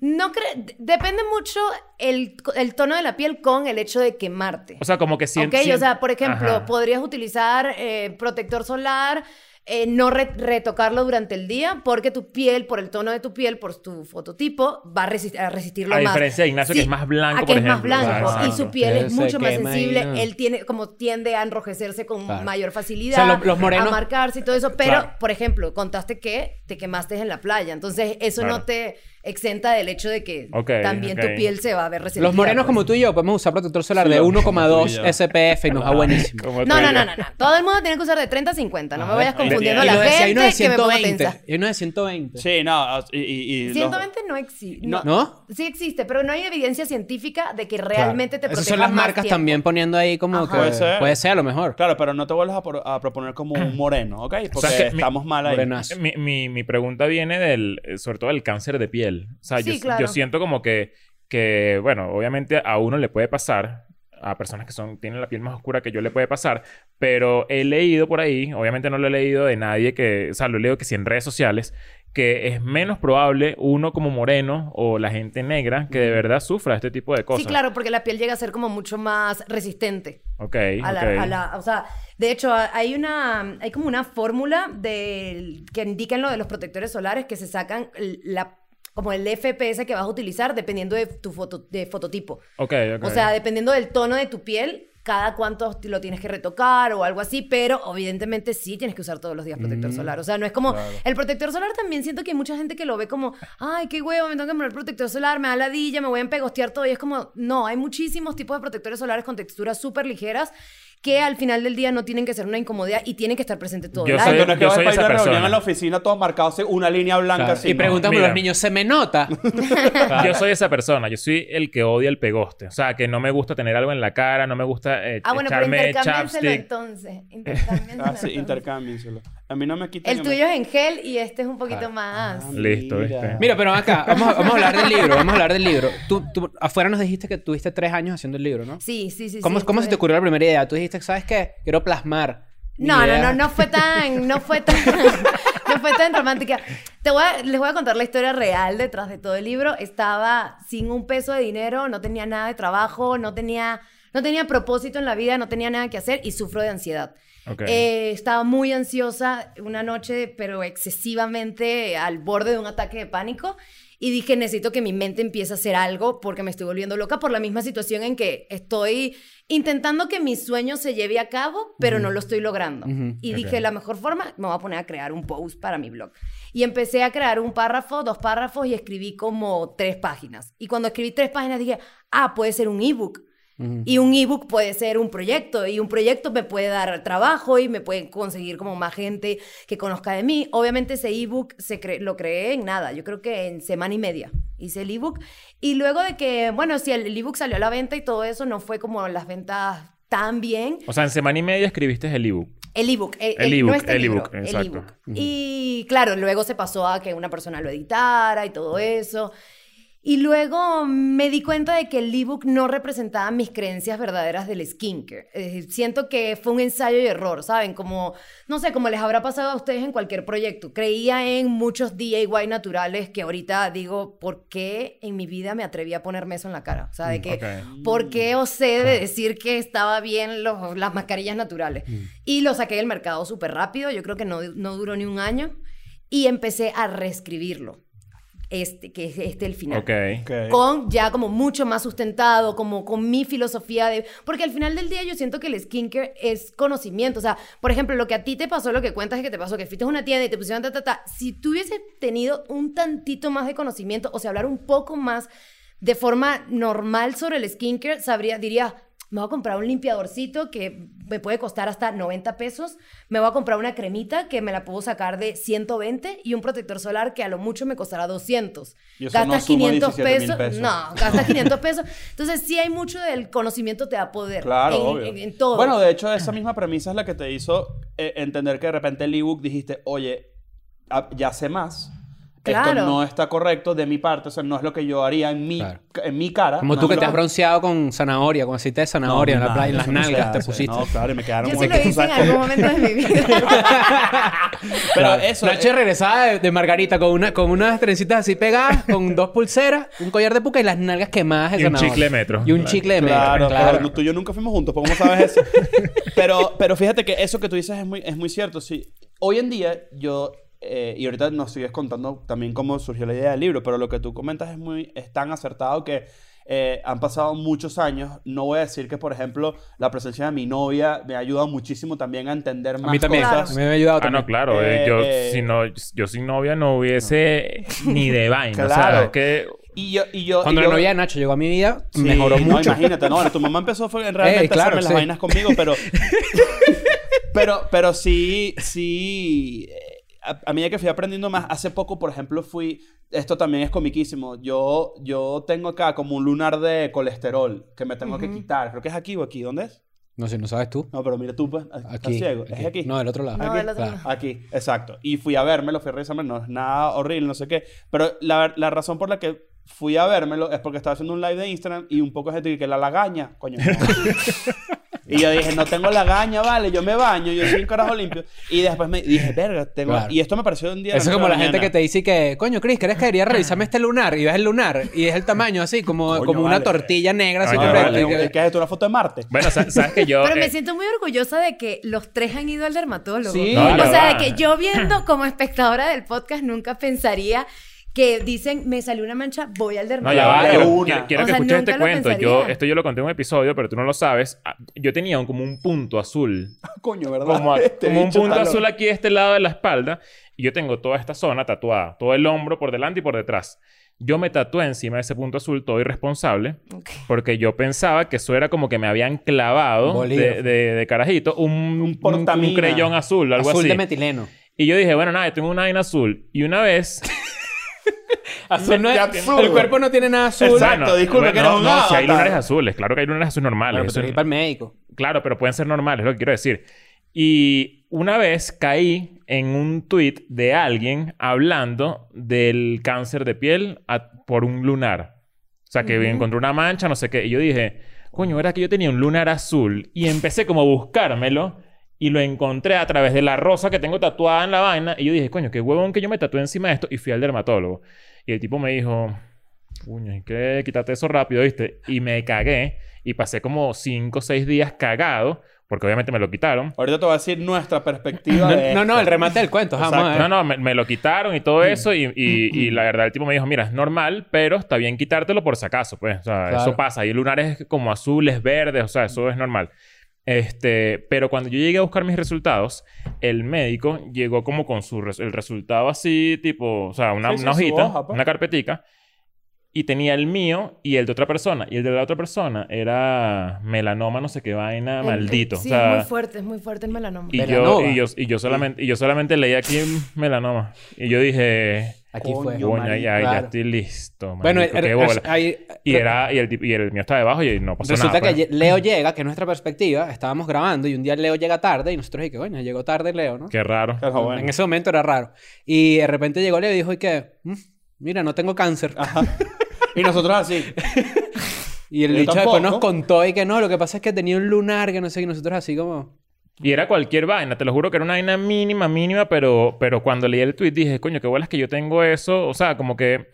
No cre- d- depende mucho el, el tono de la piel con el hecho de quemarte. O sea, como que si... ok, si- o sea, por ejemplo, Ajá. podrías utilizar eh, protector solar, eh, no re- retocarlo durante el día, porque tu piel, por el tono de tu piel, por tu fototipo, va a, resist- a resistirlo A más. diferencia de Ignacio, que es más blanco, a que por es más blanco y su piel es mucho más sensible. ¿no? Él tiene, como tiende a enrojecerse con Claro. mayor facilidad, O sea, lo- los morenos- a marcarse y todo eso. Pero, Claro. por ejemplo, contaste que te quemaste en la playa. Entonces, eso Claro. no te exenta del hecho de que Ok, también ok. tu piel se va a ver resentida. Los morenos pues. como tú y yo podemos usar protector solar Sí, de lo- 1,2 como tú y yo. SPF y nos va buenísimo. No, no, no, no, no. Todo el mundo tiene que usar de 30 a 50. No me vayas confundiendo a Y la decía, hay gente uno de que me ponga 120. tensa. Y uno de 120. Sí, no, y... y, y los- 120 no existe. No, ¿No? Sí existe, pero no hay evidencia científica de que realmente te Esas proteja son las más marcas tiempo. también poniendo ahí como Ajá. que... Puede ser. Puede ser, a lo mejor. Claro, pero no te vuelvas a, a proponer como un moreno, ¿ok? Porque sea, que mi- estamos mal ahí. Mi, mi, mi pregunta viene del, eh, sobre todo del cáncer de piel. O sea, Sí, yo, claro. yo siento como que, que, bueno, obviamente a uno le puede pasar, a personas que son, tienen la piel más oscura que yo le puede pasar, pero he leído por ahí, obviamente no lo he leído de nadie que, o sea, lo he leído que sí en redes sociales, que es menos probable uno como moreno o la gente negra que de verdad sufra este tipo de cosas. Sí, claro, porque la piel llega a ser como mucho más resistente. Ok, A la, ok. a la- o sea, de hecho, hay una, hay como una fórmula del- que indican lo de los protectores solares que se sacan la, como el FPS que vas a utilizar dependiendo de tu foto, de fototipo. Ok, ok. O sea, dependiendo del tono de tu piel, cada cuánto lo tienes que retocar o algo así, pero evidentemente sí tienes que usar todos los días protector solar. O sea, no es como... El protector solar también siento que hay mucha gente que lo ve como, ay, qué huevo, me tengo que poner protector solar, me da ladilla, me voy a empegostear todo. Y es como, no, hay muchísimos tipos de protectores solares con texturas súper ligeras que al final del día no tienen que ser una incomodidad y tienen que estar presentes todo Yo el soy- año. no es que yo vas soy esa a una reunión persona. en la oficina todo marcado así, una línea blanca Claro. así. y no. preguntamos a Mira. los niños, ¿se me nota? Yo soy esa persona. Yo soy el que odia el pegoste. O sea, que no me gusta tener algo en la cara, no me gusta eh, Ah, bueno, pero echarme intercámbienselo chapstick. entonces. Intercámbienselo Ah, sí, intercámbienselo. A mí no me quita El tuyo es en gel y este es un poquito más... Listo, ¿viste? Mira, pero acá, vamos a, vamos a hablar del libro, vamos a hablar del libro. Tú, tú afuera nos dijiste que tuviste tres años haciendo el libro, ¿no? Sí, sí, sí. ¿Cómo, sí, ¿Cómo se te ocurrió la primera idea? Tú dijiste, ¿sabes qué? Quiero plasmar. No, no, idea". no, no fue tan, no fue tan, no fue tan romántica. Te voy a- les voy a contar la historia real detrás de todo el libro. Estaba sin un peso de dinero, no tenía nada de trabajo, no tenía, no tenía propósito en la vida, no tenía nada que hacer y sufro de ansiedad. Ok. Eh, estaba muy ansiosa una noche, pero excesivamente al borde de un ataque de pánico. Y dije, necesito que mi mente empiece a hacer algo porque me estoy volviendo loca por la misma situación en que estoy intentando que mi sueño se lleve a cabo, pero no lo estoy logrando. Y dije, la mejor forma, me voy a poner a crear un post para mi blog. Y empecé a crear un párrafo, dos párrafos y escribí como tres páginas. Y cuando escribí tres páginas dije, ah, puede ser un ebook. Y un ebook puede ser un proyecto y un proyecto me puede dar trabajo y me puede conseguir como más gente que conozca de mí. Obviamente ese ebook se cre- lo creé en nada, yo creo que en semana y media hice el ebook. Y luego de que, bueno, si el ebook salió a la venta y todo eso, no fue como las ventas tan bien. O sea, en semana y media escribiste el ebook. El ebook. El, El el- no este el libro, ebook, el exacto. ebook. Y claro, luego se pasó a que una persona lo editara y todo eso. Y luego me di cuenta de que el ebook no representaba mis creencias verdaderas del skincare. Decir, siento que fue un ensayo y error, ¿saben? Como, no sé, como les habrá pasado a ustedes en cualquier proyecto. Creía en muchos DIY naturales que ahorita digo, ¿por qué en mi vida me atreví a ponerme eso en la cara? O sea, de que, ok. ¿por qué osé de decir que estaba bien los- las mascarillas naturales? Y lo saqué del mercado súper rápido, yo creo que no, no duró ni un año, y empecé a reescribirlo, este, que es este el final Ok. Ok. con ya como mucho más sustentado, como con mi filosofía de... Porque al final del día yo siento que el skincare es conocimiento. O sea, por ejemplo, lo que a ti te pasó, lo que cuentas es que te pasó, que fuiste a una tienda y te pusieron ta, ta, ta. Si tú hubieses tenido un tantito más de conocimiento, o sea, hablar un poco más de forma normal sobre el skincare, sabría, diría, me voy a comprar un limpiadorcito que me puede costar hasta 90 pesos, me voy a comprar una cremita que me la puedo sacar de 120 y un protector solar que a lo mucho me costará 200. Y eso no Gastas suma 500 17,000 pesos, pesos. No, gastas 500 pesos. Entonces sí hay mucho del conocimiento te da poder. Claro, en, obvio. en- en todo. Bueno, de hecho, esa misma premisa es la que te hizo eh, entender que de repente el ebook dijiste, oye, ah, ya sé más. Esto no está correcto de mi parte, o sea, no es lo que yo haría en mi, Claro. en mi cara. Como No tú es que lo te has bronceado con zanahoria, con aceite de zanahoria en, la playa, en las nalgas, te pusiste. No, claro, y me quedaron Yo como sí lo hice en algún momento de mi vida. Pero Claro. eso... Nacho eh, regresaba de, de Margarita con, una, con unas trencitas así pegadas, con dos pulseras, un collar de puca y las nalgas quemadas de Y un zanahoria. chicle de metro. Y un Claro. chicle de metro. Claro, Claro, pero tú y yo nunca fuimos juntos, ¿cómo sabes eso? pero, pero fíjate que eso que tú dices es muy, es muy cierto. Sí. Hoy en día, yo, eh, y ahorita nos sigues contando también cómo surgió la idea del libro, pero lo que tú comentas es, muy, es tan acertado que eh, han pasado muchos años. No voy a decir que, por ejemplo, la presencia de mi novia me ha ayudado muchísimo también a entender más A mí también. cosas. A mí me ha ayudado Ah, también. no, claro. eh, Eh, yo, eh, si no, yo sin novia no hubiese ni de vaina. O sea, Claro. es que... Y yo, y yo, Cuando y la yo- novia de Nacho llegó a mi vida, Sí, mejoró no, mucho. imagínate, no, bueno, tu mamá empezó fue en realmente Ey, claro, a hacerme las sí. vainas conmigo, pero pero pero sí sí eh, a, a medida que fui aprendiendo más, hace poco, por ejemplo, fui esto también es comiquísimo. Yo yo tengo acá como un lunar de colesterol que me tengo que Ujú. quitar. Creo que es aquí o aquí, ¿dónde es? No sé, no sabes tú. No, pero mira tú, pues, estás Aquí. ciego. ¿Es aquí? No, del otro lado. No, Aquí. otro Claro. lado. Aquí, exacto. Y fui a vérmelo, fui a revisarme, no es nada horrible, no sé qué. Pero la, la razón por la que fui a vérmelo es porque estaba haciendo un live de Instagram y un poco de gente que la lagaña, coño. no. y yo dije, no tengo lagaña, vale, yo me baño, yo soy un carajo limpio. Y después me dije, verga, tengo... Claro. Y esto me pareció un día... de Eso es como la gente que te dice que, coño, Chris, ¿crees que debería revisarme este lunar? Y ves el lunar y es el tamaño así, como, Coño, como una vale. tortilla negra así Coño, vale. Que- ¿Qué es esto? ¿Una foto de Marte? Bueno, sa- sabes que yo... Pero me eh, siento muy orgullosa de que los tres han ido al dermatólogo. Sí. No, o sea, de que yo viendo como espectadora del podcast nunca pensaría que dicen, me salió una mancha, voy al No, dermatólogo. ya va. Quiero, quiero- quiero que sea, escuches este cuento. Yo, esto yo lo conté en un episodio, pero tú no lo sabes. Ah, Yo tenía un- como un punto azul. Coño, ¿verdad? Como, a- Este como un punto azul aquí de este lado de la espalda. Y yo tengo toda esta zona tatuada. Todo el hombro por delante y por detrás. Yo me tatué encima de ese punto azul todo irresponsable. Ok. Porque yo pensaba que eso era como que me habían clavado de, de- de carajito un, un, un portamina. creyón azul, algo Azul así. de metileno. Y yo dije, bueno, nada, yo tengo una vaina azul. Y una vez... Azul no es- absurdo. el cuerpo no tiene nada azul. Exacto, disculpe, que eres un no, si hay lunares azules. Claro que hay lunares azules normales. Bueno, pero eso para el médico. Claro, pero pueden ser normales, es lo que quiero decir. Y una vez caí en un tweet de alguien hablando del cáncer de piel a- por un lunar. O sea, que Ujú. encontré una mancha, no sé qué. Y yo dije, coño, era que yo tenía un lunar azul. Y empecé como a buscármelo. Y lo encontré a través de la rosa que tengo tatuada en la vaina. Y yo dije, coño, qué huevón que yo me tatué encima de esto. Y fui al dermatólogo. Y el tipo me dijo, coño, hay que quitarte eso rápido, ¿viste? Y me cagué. Y pasé como 5 o 6 días cagado. Porque obviamente me lo quitaron. Ahorita te voy a decir nuestra perspectiva No, de no, no, el remate del cuento. A ver. No, no, me, me lo quitaron y todo eso. Y, y- y la verdad, el tipo me dijo: Mira, es normal, pero está bien quitártelo por si acaso, pues. O sea, Claro. eso pasa. Y el lunar es como azules, verdes, o sea, eso es normal. Este, pero cuando yo llegué a buscar mis resultados, el médico llegó como con su res- el resultado así, tipo, o sea, una, Sí, sí, una hojita, hoja, pues. una carpetica, y tenía el mío y el de otra persona. Y el de la otra persona era melanoma, no sé qué vaina, El- maldito. Sí, o sea, es muy fuerte, es muy fuerte el melanoma. y yo, y, yo, y, yo solamente, y yo solamente leí aquí melanoma. Y yo dije, Aquí Coño, fue. coño, ya, ya claro. estoy listo. Bueno, marico, er- qué er- bola. ahí- Y, era, y, el, y el mío está debajo y no pasó Resulta nada. que pues. Ye- Leo llega, que es nuestra perspectiva. Estábamos grabando y un día Leo llega tarde y nosotros dijimos, coño, llegó tarde Leo, ¿no? Qué raro. Pero bueno. En ese momento era raro. Y de repente llegó Leo y dijo, ¿y qué? "Mm, Mira, no tengo cáncer. Y nosotros así. Y el bicho después nos contó y que no, lo que pasa es que tenía un lunar que no sé, y nosotros así como... Y era cualquier vaina. Te lo juro que era una vaina mínima, mínima. Pero, pero cuando leí el tweet dije, coño, qué bolas que yo tengo eso. O sea, como que...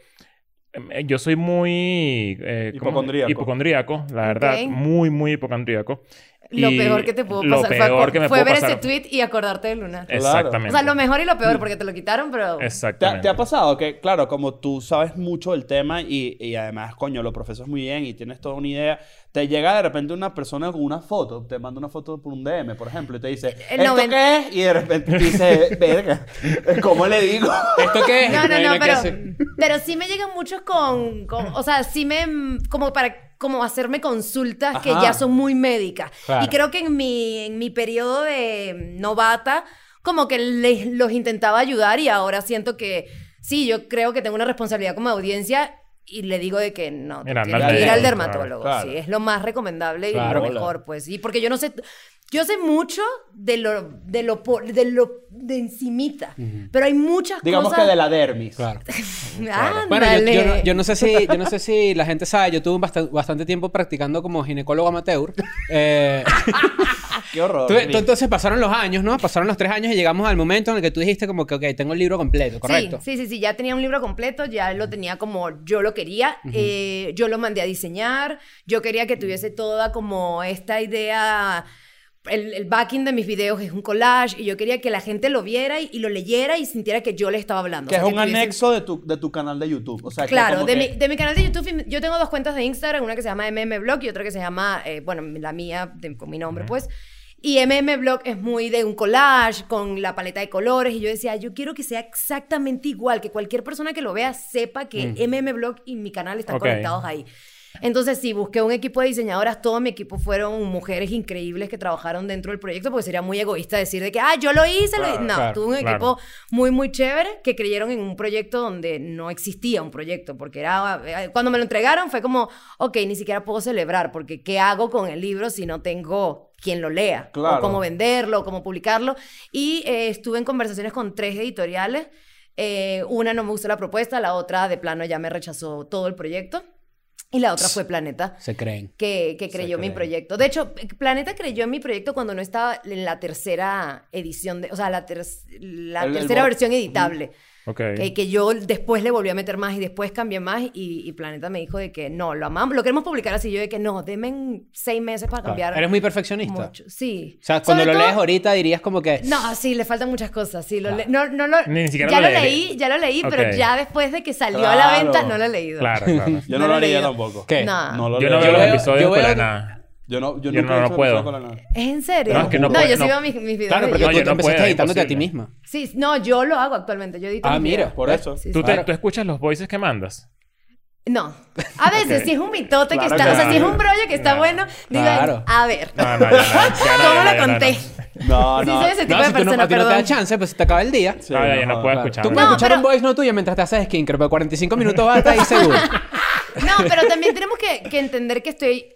eh, Yo soy muy... eh. Hipocondríaco. Hipocondríaco, la verdad. Muy, muy hipocondríaco. Lo peor que te pudo pasar fue, peor que me fue pudo ver pasar. ese tweet y acordarte del lunar. Exactamente. O sea, lo mejor y lo peor, porque te lo quitaron, pero... ¿Te, ha- Exactamente. te ha pasado que, claro, como tú sabes mucho del tema y, y además, coño, lo profesas muy bien y tienes toda una idea, te llega de repente una persona con una foto, te manda una foto por un DM, por ejemplo, y te dice, El ¿esto qué es? Y de repente dice, verga, ¿cómo le digo? ¿Esto qué es? No, no, no, que pero, pero sí me llegan muchos con, con- o sea, sí me, como para como hacerme consultas que ya son muy médicas. Claro. Y creo que en mi, en mi periodo de novata, como que les- los intentaba ayudar y ahora siento que sí, yo creo que tengo una responsabilidad como audiencia y le digo de que no, Mira, tienes que ir al dermatólogo. claro. Sí, es lo más recomendable y Claro. lo mejor, pues. Y porque yo no sé, yo sé mucho de lo, de lo, po- de lo, de encimita, pero hay muchas Digamos cosas... que de la dermis. Claro. Ándale. Bueno, yo, yo no, yo no sé si, yo no sé si la gente sabe, yo tuve bastante, bastante tiempo practicando como ginecólogo amateur. Eh, Qué horror. tú, tú entonces pasaron los años, ¿no? Pasaron los tres años y llegamos al momento en el que tú dijiste como que, ok, tengo el libro completo, ¿correcto? Sí, sí, sí, sí, ya tenía un libro completo, ya lo tenía como yo lo quería, eh, yo lo mandé a diseñar, yo quería que tuviese toda como esta idea, el, el backing de mis videos es un collage y yo quería que la gente lo viera y, y lo leyera y sintiera que yo le estaba hablando. Que O es sea, un tuviese- anexo de tu, de tu canal de YouTube. O sea, que Claro, de, que- mi, de mi canal de YouTube, yo tengo dos cuentas de Instagram, una que se llama MMBlog y otra que se llama, eh, bueno, la mía, de- con mi nombre, pues. Y MMBlog es muy de un collage, con la paleta de colores, y yo decía, yo quiero que sea exactamente igual, que cualquier persona que lo vea sepa que MMBlog y mi canal están Ok. conectados ahí. Entonces, sí, busqué un equipo de diseñadoras. Todo mi equipo fueron mujeres increíbles que trabajaron dentro del proyecto, porque sería muy egoísta decir de que, ah, yo lo hice. lo hice". No, claro, tuve un claro. equipo muy, muy chévere que creyeron en un proyecto donde no existía un proyecto, porque era, eh, cuando me lo entregaron fue como, ok, ni siquiera puedo celebrar, porque ¿qué hago con el libro si no tengo quien lo lea? Claro. O cómo venderlo, o cómo publicarlo. Y eh, estuve en conversaciones con tres editoriales. Eh, una no me gustó la propuesta, la otra de plano ya me rechazó todo el proyecto. Y la otra fue Planeta Se creen. que, que creyó mi proyecto. De hecho, Planeta creyó en mi proyecto cuando no estaba en la tercera edición, de, o sea, la, ter- la El- tercera versión editable. Que, que yo después le volví a meter más y después cambié más y, y Planeta me dijo de que no, lo amamos, lo queremos publicar así. Yo de que no, denme en seis meses para cambiar. Eres muy perfeccionista. mucho. Sí. O sea, cuando Sobre lo todo- lees ahorita dirías como que... no, sí, le faltan muchas cosas. Sí, lo le- no, no lo, Ni siquiera ya lo leí, ya lo leí, pero ya después de que salió a la venta no lo he leído. Claro, claro. Yo No no, lo haría leído. ¿Qué? tampoco. No. No lo Yo no veo los episodios yo para veo- nada. Yo no, yo Yo nunca no, he no puedo. con la. ¿Es en serio? No, es que no yo puedo- sí no. veo mis, mis videos. Claro, No, tú, yo tú no empezaste puedo, editándote a ti misma. Sí, no, yo lo hago actualmente. Yo edito Ah, mis mira, videos. Por eso. Sí, ¿Tú, sí. te- ¿Tú escuchas los voices que mandas? No. A veces, Ok. si es un mitote que Claro está... que O sea, no. si es un brollo que está No. bueno, digo, Claro. a ver. No, no, no, no, ¿Cómo no, lo no, conté? No, Sí no. soy ese tipo No, de si no, persona, no te da perdón. chance, pues se te acaba el día. Sí, No, ya, ya no jodas. puedo Claro. escuchar. Tú No, puedes escuchar pero- un voice note tuyo mientras te haces skincare, pero 45 minutos vas a estar ahí seguro. No, pero también tenemos que, que entender que estoy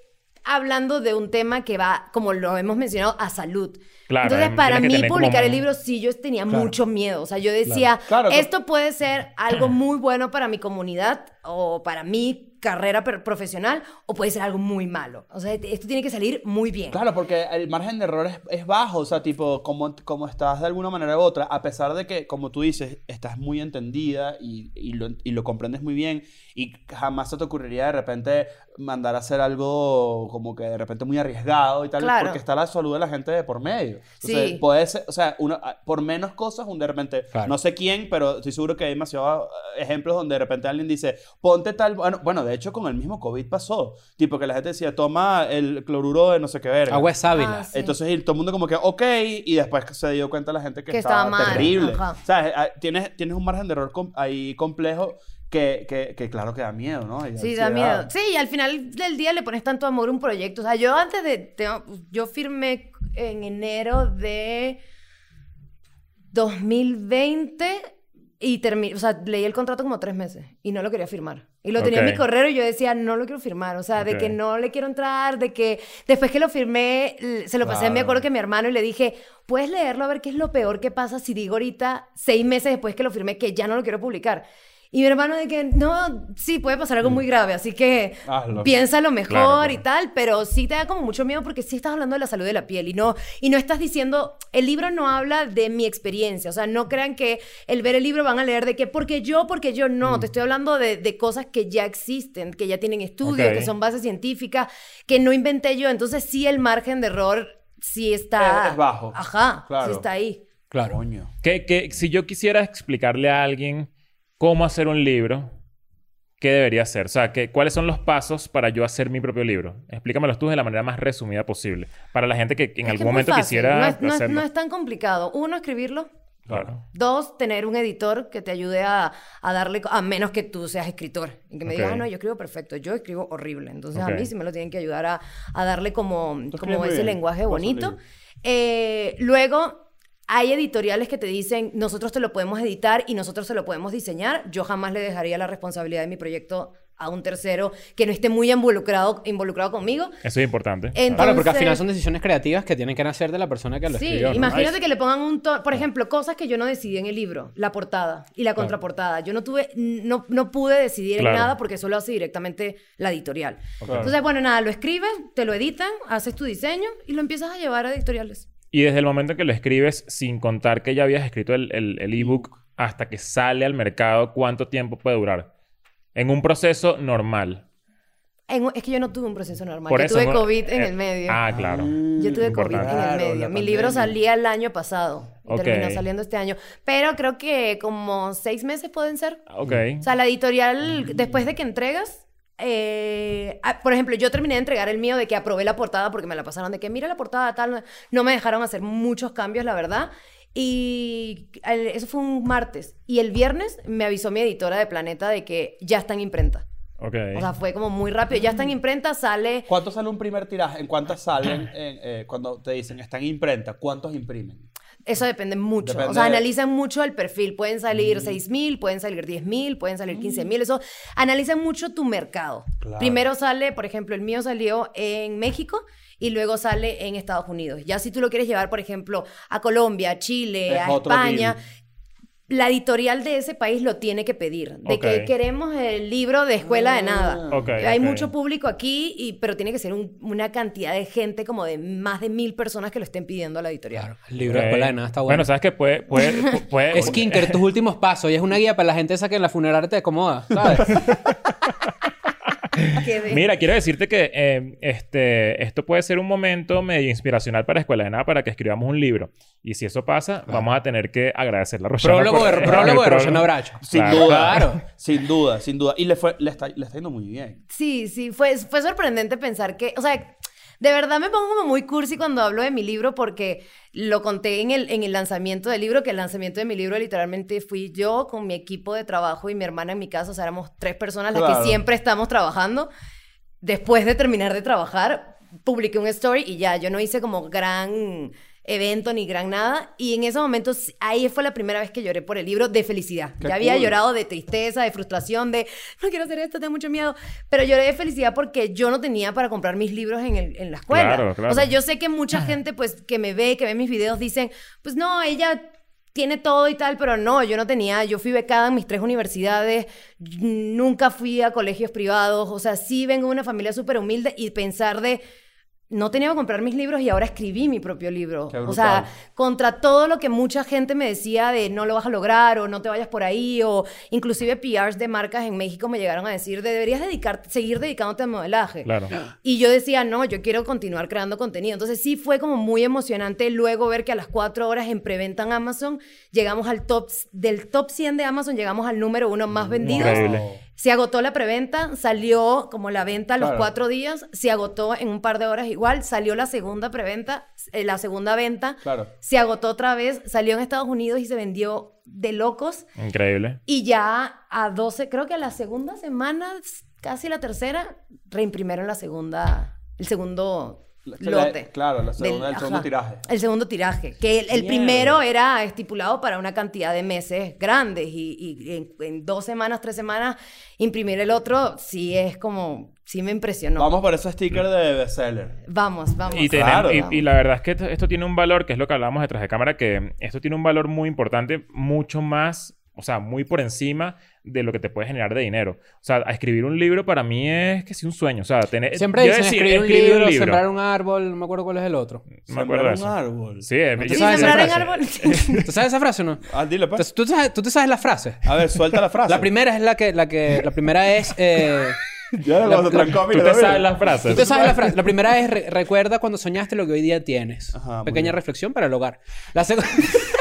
hablando de un tema que va, como lo hemos mencionado, a salud. Claro, Entonces, em, para mí, como publicar el libro, sí, yo tenía Claro. mucho miedo. O sea, yo decía, Claro, claro. esto puede ser algo muy bueno para mi comunidad o para mi carrera profesional o puede ser algo muy malo. O sea, esto tiene que salir muy bien. Claro, porque el margen de error es, es bajo, o sea, tipo, como, como estás de alguna manera u otra, a pesar de que, como tú dices, estás muy entendida y, y, lo, y lo comprendes muy bien y jamás se te ocurriría de repente mandar a hacer algo como que de repente muy arriesgado y tal, Claro. porque está la salud de la gente de por medio. Entonces, Sí. puede ser, o sea, uno, por menos cosas, un de repente, Claro. no sé quién, pero estoy seguro que hay demasiados eh, ejemplos donde de repente alguien dice, ponte tal, bueno, bueno, de hecho con el mismo COVID pasó, tipo que la gente decía, toma el cloruro de no sé qué verga. Agua es sábila. Ah, sí. Entonces y todo el mundo como que, ok, y después se dio cuenta la gente que, Que estaba, estaba mal, terrible. ajá. O sea, eh, tienes, tienes un margen de error com- ahí complejo que, que, que claro que da miedo, ¿no? Y Sí, da ansiedad. miedo. Sí, y al final del día le pones tanto amor a un proyecto. O sea, yo antes de... te- yo firmé en enero de 2020 y terminé... O sea, leí el contrato como tres meses y no lo quería firmar. Y lo tenía en mi correo y yo decía, no lo quiero firmar. O sea, de Ok. que no le quiero entrar, de que después que lo firmé, se lo pasé, me Claro. acuerdo que mi hermano y le dije, ¿puedes leerlo a ver qué es lo peor que pasa si digo ahorita, seis meses después que lo firmé, que ya no lo quiero publicar? Y mi hermano de que, no, sí, puede pasar algo muy grave, así que Hazlo. piénsalo mejor Claro, claro. y tal, pero sí te da como mucho miedo porque sí estás hablando de la salud de la piel y no, y no estás diciendo, el libro no habla de mi experiencia, o sea, no crean que el ver el libro van a leer de que, porque yo, porque yo no, Mm. te estoy hablando de, de cosas que ya existen, que ya tienen estudios, que son bases científicas, que no inventé yo, entonces sí el margen de error sí está... Es- es bajo. Ajá, Claro. sí está ahí. Claro. Coño. Que, que si yo quisiera explicarle a alguien cómo hacer un libro, ¿qué debería hacer? O sea, que, ¿cuáles son los pasos para yo hacer mi propio libro? Explícamelos tú de la manera más resumida posible. Para la gente que, en Es algún que momento fácil, quisiera no es, no es- no es tan complicado. Uno, escribirlo. Claro. Dos, tener un editor que te ayude a, a darle, a menos que tú seas escritor. Y que me digas, Ok. ah, no, yo escribo perfecto, yo escribo horrible. Entonces Ok. a mí sí me lo tienen que ayudar a, a darle como, como ese bien. lenguaje bonito. Eh, luego, hay editoriales que te dicen, nosotros te lo podemos editar y nosotros se lo podemos diseñar. Yo jamás le dejaría la responsabilidad de mi proyecto a un tercero que no esté muy involucrado, involucrado conmigo. Eso es importante. Entonces- Claro, porque al final son decisiones creativas que tienen que nacer de la persona que lo Sí, escribió. ¿no? imagínate que le pongan un tono, por ejemplo, cosas que yo no decidí en el libro, la portada y la contraportada. Yo no tuve, no, no pude decidir Claro. en nada porque eso lo hace directamente la editorial. Entonces, bueno, nada, lo escribes, te lo editan, haces tu diseño y lo empiezas a llevar a editoriales. Y desde el momento en que lo escribes, sin contar que ya habías escrito el el- el ebook, hasta que sale al mercado, ¿cuánto tiempo puede durar? En un proceso normal. En- es que yo no tuve un proceso normal. Por yo eso, tuve. COVID en Eh, el medio. Ah, claro. Yo tuve COVID en Importante. el Claro, medio. la Mi libro salía el año pasado. y Ok. Terminó saliendo este año. Pero creo que como seis meses pueden ser. Ok. O sea, la editorial, después de que entregas, eh, ah, por ejemplo, yo terminé de entregar el mío de que aprobé la portada porque me la pasaron de que mira la portada, tal. No me dejaron hacer muchos cambios, la verdad. Y el- eso fue un martes. Y el viernes me avisó mi editora de Planeta de que ya está en imprenta. Ok. O sea, fue como muy rápido. Ya está en imprenta, sale. ¿Cuánto sale un primer tiraje? ¿En cuántas salen en, eh, cuando te dicen están en imprenta? ¿Cuántos imprimen? Eso depende mucho. Depende o sea, analizan mucho el perfil. Pueden salir 6.000, pueden salir 10.000, pueden salir 15.000. Eso, analizan mucho tu mercado. Claro. Primero sale, por ejemplo, el mío salió en México y luego sale en Estados Unidos. Ya si tú lo quieres llevar, por ejemplo, a Colombia, a Chile, Es a España, deal. La editorial de ese país lo tiene que pedir. De Ok. que queremos el libro de escuela de nada. Ok, Hay mucho público aquí, y, pero tiene que ser un- una cantidad de gente, como de más de mil personas que lo estén pidiendo a la editorial. Claro, el libro de escuela de nada está bueno. Bueno, sabes que puede... puede, pu- puede es Kinker, tus últimos pasos. Y es una guía para la gente esa que en la funeraria te acomoda, ¿sabes? Mira, quiero decirte que eh, este, esto puede ser un momento medio inspiracional para Escuela de Nada para que escribamos un libro. Y si eso pasa, vamos a tener que agradecerle a Roshana. prólogo por- de, prólogo de el Rosana Bracho. Sin Claro. duda. Claro. Sin duda, sin duda. Y le, fue, le, está, le está yendo muy bien. Sí, sí, fue, fue sorprendente pensar que, o sea, de verdad me pongo como muy cursi cuando hablo de mi libro porque lo conté en el, en el lanzamiento del libro, que el lanzamiento de mi libro literalmente fui yo con mi equipo de trabajo y mi hermana en mi casa, o sea, éramos tres personas las Claro. que siempre estamos trabajando. Después de terminar de trabajar, publiqué un story y ya, yo no hice como gran evento ni gran nada. Y en ese momento, sí, ahí fue la primera vez que lloré por el libro de felicidad. Qué ya había cool. llorado de tristeza, de frustración, de no quiero hacer esto, tengo mucho miedo. Pero lloré de felicidad porque yo no tenía para comprar mis libros en, el- en la escuela. Claro, claro. O sea, yo sé que mucha gente, pues, que me ve, que ve mis videos, dicen, pues no, ella tiene todo y tal, pero no, yo no tenía, yo fui becada en mis tres universidades, nunca fui a colegios privados, o sea, sí vengo de una familia súper humilde y pensar de, no tenía que comprar mis libros y ahora escribí mi propio libro. O sea, contra todo lo que mucha gente me decía de no lo vas a lograr o no te vayas por ahí o inclusive PRs de marcas en México me llegaron a decir de deberías dedicar, seguir dedicándote al modelaje. Claro. Y yo decía, no, yo quiero continuar creando contenido. Entonces sí fue como muy emocionante luego ver que a las cuatro horas en preventa en Amazon llegamos al top, del top 100 de Amazon, llegamos al número uno más vendido. Increíble. Se agotó la preventa, salió como la venta a los Claro. cuatro días, se agotó en un par de horas igual, salió la segunda preventa, eh, la segunda venta, Claro. se agotó otra vez, salió en Estados Unidos y se vendió de locos. Increíble. Y ya a 12, creo que a la segunda semana, casi la tercera, reimprimieron la segunda, el segundo La- lote. claro, la segunda- del- el segundo ajá, tiraje. El segundo tiraje. Que el, primero era estipulado para una cantidad de meses grandes y, y en, en dos semanas, tres semanas, imprimir el otro, sí es como, sí me impresionó. Vamos por ese sticker de bestseller. Vamos, vamos. Y, Claro. y, y la verdad es que esto, esto tiene un valor, que es lo que hablábamos detrás de cámara, que esto tiene un valor muy importante, mucho más, o sea, muy por encima de lo que te puede generar de dinero. O sea, a escribir un libro para mí es que sí un sueño. O sea, tener... Siempre yo dicen decir, escribir un escribir libro, sembrar un árbol, no me acuerdo cuál es el otro. No me acuerdo Sembrar un árbol. Sí, ¿No yo- te sabes sembrar frase? árbol. ¿Tú sabes esa frase o no? Ah, dile, pues. ¿tú, te sabes, tú te sabes la frase. A ver, suelta la frase. La primera es la que... La, que, la primera es... eh, Ya la- la- trancó, Tú te sabes las Tú frases. te sabes la frase. La primera es re- recuerda cuando soñaste lo que hoy día tienes. Ajá, Pequeña reflexión para el hogar. La, seg-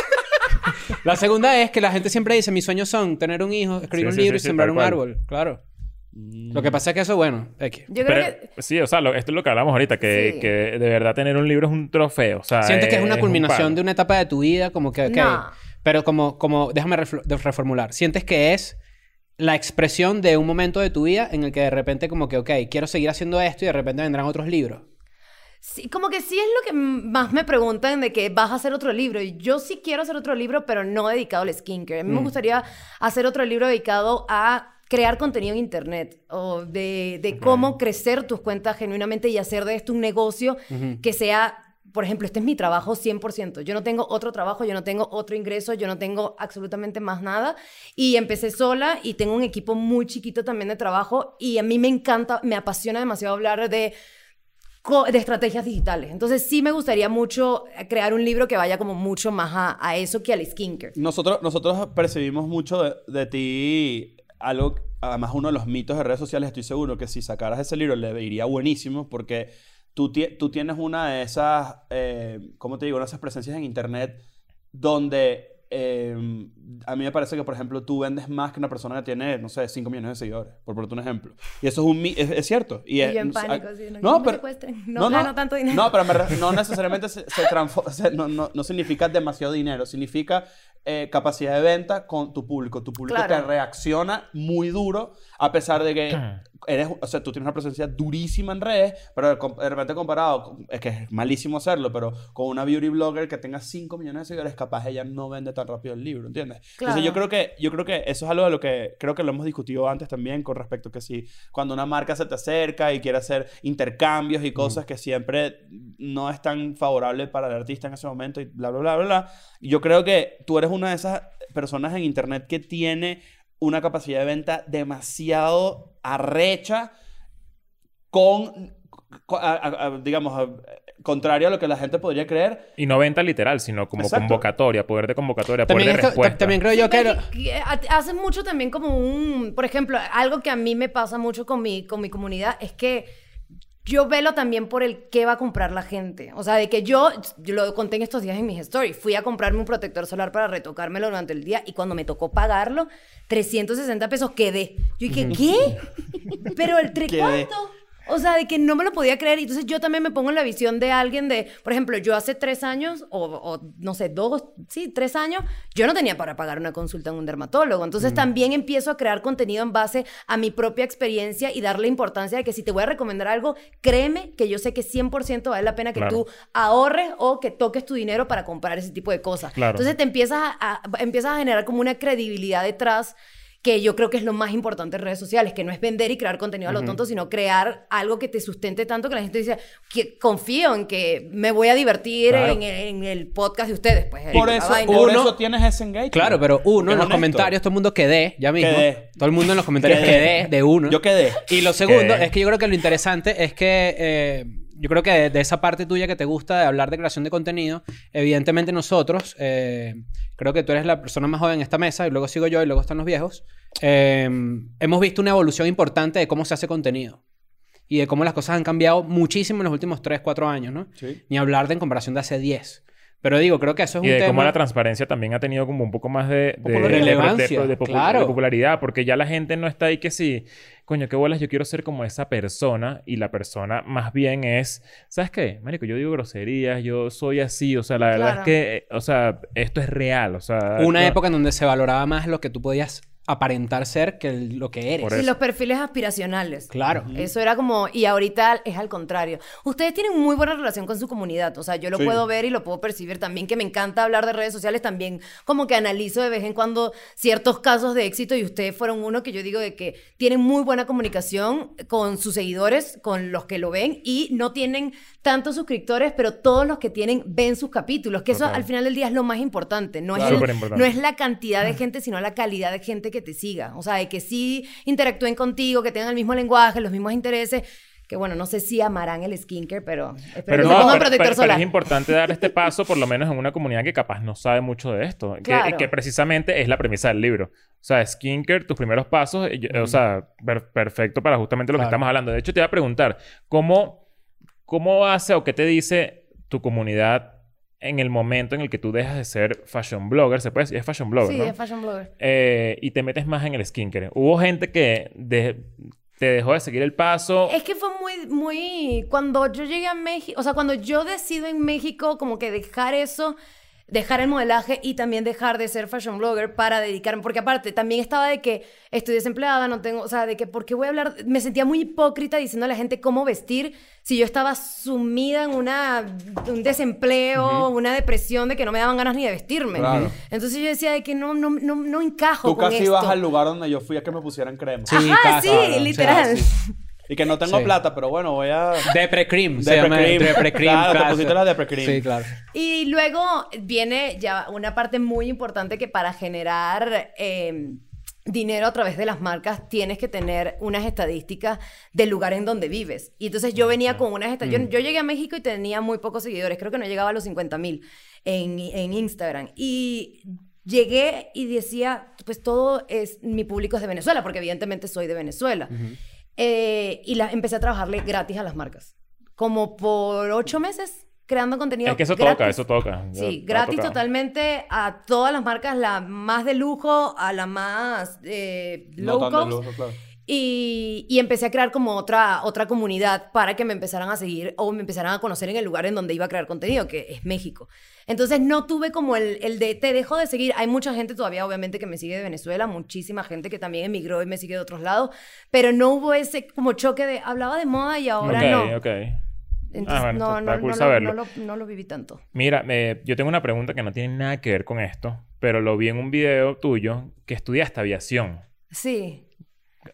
la segunda es que la gente siempre dice, mis sueños son tener un hijo, escribir Sí, un sí, libro sí, y sí, sembrar un cual. árbol. Claro. Lo que pasa es que eso, bueno, X. Yo creo Pero, que... sí, o sea, lo- esto es lo que hablamos ahorita, que, Sí. que de verdad tener un libro es un trofeo. O sea, Sientes que es una un culminación de una etapa de tu vida, como que, ok, No. Pero como, como déjame reformular. ¿Sientes que es la expresión de un momento de tu vida en el que de repente como que, ok, quiero seguir haciendo esto y de repente vendrán otros libros? Sí, como que sí es lo que más me preguntan de que vas a hacer otro libro. Y yo sí quiero hacer otro libro, pero no dedicado al skincare. A mí me gustaría hacer otro libro dedicado a crear contenido en internet o de, de cómo crecer tus cuentas genuinamente y hacer de esto un negocio que sea por ejemplo, este es mi trabajo 100%. Yo no tengo otro trabajo, yo no tengo otro ingreso, yo no tengo absolutamente más nada. Y empecé sola y tengo un equipo muy chiquito también de trabajo y a mí me encanta, me apasiona demasiado hablar de de estrategias digitales. Entonces sí me gustaría mucho crear un libro que vaya como mucho más a, eso que al skincare. Nosotros, nosotros percibimos mucho de, de ti algo, además uno de los mitos de redes sociales, estoy seguro que si sacaras ese libro le iría buenísimo porque tú, tie- tú tienes una de esas, eh, ¿cómo te digo? Una de esas presencias en internet donde eh, a mí me parece que, por ejemplo, tú vendes más que una persona que tiene, no sé, 5 millones de seguidores, por ponerte un ejemplo. Y eso es un mi- es, es cierto. Y, Y es- yo en pánico, así, no, no, no pero, secuestren, no gano tanto dinero. No, pero me no necesariamente se, se sea, no, no, no significa demasiado dinero, significa eh, capacidad de venta con tu público. Tu público Claro. te reacciona muy duro, a pesar de que eres, o sea, tú tienes una presencia durísima en redes, pero de repente comparado, con- es que es malísimo hacerlo, pero con una beauty blogger que tenga 5 millones de seguidores, capaz ella no vende tan rápido el libro, ¿entiendes? Entonces yo creo que, yo creo que eso es algo de lo que creo que lo hemos discutido antes también con respecto a que si cuando una marca se te acerca y quiere hacer intercambios y cosas que siempre no es tan favorable para el artista en ese momento y bla, bla, bla, bla, bla. Yo creo que tú eres una de esas personas en internet que tiene una capacidad de venta demasiado arrecha con, co- a- a- a- digamos, a- contrario a lo que la gente podría creer. Y no venta literal, sino como Exacto. convocatoria, poder de convocatoria, También, poder de esto- respuesta. ta- también creo yo que... Hace mucho también como un, por ejemplo, algo que a mí me pasa mucho con mi, con mi comunidad es que yo velo también por el qué va a comprar la gente. O sea, de que yo, yo lo conté en estos días en mis stories, fui a comprarme un protector solar para retocármelo durante el día y cuando me tocó pagarlo, 360 pesos quedé. Yo dije, ¿qué? Pero el tre-. ¿cuánto? O sea, de que no me lo podía creer. Y Entonces yo también me pongo en la visión de alguien de, por ejemplo, yo hace tres años, o, o, no sé, dos, sí, tres años, yo no tenía para pagar una consulta en un dermatólogo. Entonces también empiezo a crear contenido en base a mi propia experiencia y darle importancia de que si te voy a recomendar algo, créeme que yo sé que 100% vale la pena que Claro. tú ahorres o que toques tu dinero para comprar ese tipo de cosas. Claro. Entonces te empiezas a, a- empiezas a generar como una credibilidad detrás que yo creo que es lo más importante en redes sociales, que no es vender y crear contenido a lo tonto, sino crear algo que te sustente tanto que la gente dice, que confío en que me voy a divertir Claro. en, el, en el podcast de ustedes. Pues, Por eso, vaina. por Uno- eso tienes ese engagement. Claro, pero uno en los honesto. comentarios, todo el mundo quedé, ya mismo. Quedé. Todo el mundo en los comentarios Quedé. quedé, de uno. Yo quedé. Y lo segundo Quedé. es que yo creo que lo interesante es que eh, yo creo que de, de esa parte tuya que te gusta de hablar de creación de contenido, evidentemente nosotros, eh, creo que tú eres la persona más joven en esta mesa y luego sigo yo y luego están los viejos, eh, hemos visto una evolución importante de cómo se hace contenido. Y de cómo las cosas han cambiado muchísimo en los últimos 3, 4 años, ¿no? Sí. Ni hablar de en comparación de hace 10. Pero digo, creo que eso es Y un de tema... cómo la transparencia también ha tenido como un poco más de, de, Popular- de- de- relevancia, de- claro. de popularidad, porque ya la gente no está ahí que sí, coño, qué bolas, yo quiero ser como esa persona y la persona más bien es, ¿sabes qué? Marico, yo digo groserías, yo soy así, o sea, la verdad es que, eh, o sea, esto es real, o sea... Una no- época en donde se valoraba más lo que tú podías aparentar ser que el- lo que eres. Sí, eso. los perfiles aspiracionales. Claro. Eso era como, y ahorita es al contrario. Ustedes tienen muy buena relación con su comunidad, o sea, yo lo Sí. puedo ver y lo puedo percibir también, que me encanta hablar de redes sociales, también como que analizo de vez en cuando ciertos casos de éxito y ustedes fueron uno que yo digo de que tienen muy buena comunicación con sus seguidores, con los que lo ven y no tienen tantos suscriptores, pero todos los que tienen ven sus capítulos, que eso Total. al final del día es lo más importante, no, Claro. es, el- Superimportante. no es la cantidad de gente, sino la calidad de gente que te siga. O sea, de que sí interactúen contigo, que tengan el mismo lenguaje, los mismos intereses. Que bueno, no sé si amarán el skincare, pero espero Pero, que no, pero- protector pero- pero solar. es importante dar este paso, por lo menos en una comunidad que capaz no sabe mucho de esto. Que- Claro. Que, precisamente es la premisa del libro. O sea, skincare, tus primeros pasos, yo- o sea, per- perfecto para justamente lo que Claro. estamos hablando. De hecho, te iba a preguntar, ¿cómo, ¿cómo hace o qué te dice tu comunidad en el momento en el que tú dejas de ser fashion blogger? Se puede decir, es fashion blogger, Sí, ¿no? es fashion blogger. Eh, y te metes más en el skincare. ¿Hubo gente que de- te dejó de seguir el paso? Es que fue muy, muy... Cuando yo llegué a México, o sea, cuando yo decido en México como que dejar eso, dejar el modelaje y también dejar de ser fashion blogger para dedicarme, porque aparte también estaba de que estoy desempleada, no tengo, o sea, de que por qué voy a hablar, me sentía muy hipócrita diciendo a la gente cómo vestir si yo estaba sumida en una, un desempleo, una depresión de que no me daban ganas ni de vestirme. Claro. Entonces yo decía de que no, no, no, no encajo Tú con casi esto. ibas al lugar donde yo fui a que me pusieran crema. Sí, Ajá, sí, claro, literal. Sí. Y que no tengo Sí. plata, pero bueno, voy a... Depre Cream. se Depre llama Cream. Depre Cream. Claro, te pusiste la Depre Cream. Sí, claro. Y luego viene ya una parte muy importante que para generar eh, dinero a través de las marcas tienes que tener unas estadísticas del lugar en donde vives. Y entonces yo venía con unas estadísticas. Yo, yo llegué a México y tenía muy pocos seguidores, creo que no llegaba a los 50 mil en, en Instagram. Y llegué y decía, pues todo es, mi público es de Venezuela, porque evidentemente soy de Venezuela. Eh, y la, empecé a trabajarle gratis a las marcas. Como por ocho meses creando contenido. Es que eso gratis. toca, eso toca. Sí, gratis totalmente a todas las marcas, la más de lujo a la más eh, No low tan de cost. lujo, claro. Y, y empecé a crear como otra, otra comunidad para que me empezaran a seguir o me empezaran a conocer en el lugar en donde iba a crear contenido, que es México. Entonces no tuve como el, el de te dejo de seguir. Hay mucha gente todavía, obviamente, que me sigue de Venezuela, muchísima gente que también emigró y me sigue de otros lados, pero no hubo ese como choque de hablaba de moda y ahora no. ok. Entonces bueno, no, está- no, está cool no, lo- saberlo. no lo, no lo viví tanto. Mira, eh, yo tengo una pregunta que no tiene nada que ver con esto, pero lo vi en un video tuyo que estudiaste aviación. Sí.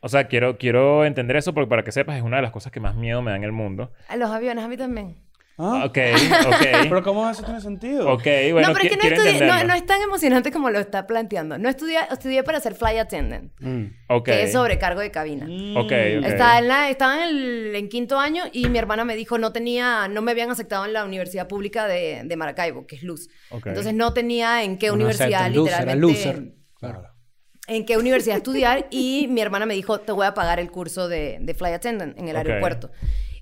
O sea, quiero, quiero entender eso porque para que sepas es una de las cosas que más miedo me da en el mundo. A los aviones, a mí también. Ah, Ok, ok. Pero ¿cómo eso tiene sentido? ok, bueno, no, pero es que no, estudié, no, no es tan emocionante como lo está planteando. No estudié, estudié para ser flight attendant, Mm. Ok. que es sobrecargo de cabina. Mm. Ok, ok. Estaba, en, la- estaba en, el, en quinto año y mi hermana me dijo no tenía, no me habían aceptado en la universidad pública de, de Maracaibo, que es Luz. Ok. Entonces no tenía en qué universidad aceptan, loser, era literalmente loser. Claro. En qué universidad estudiar y mi hermana me dijo, te voy a pagar el curso de, de flight attendant en el Ok. aeropuerto.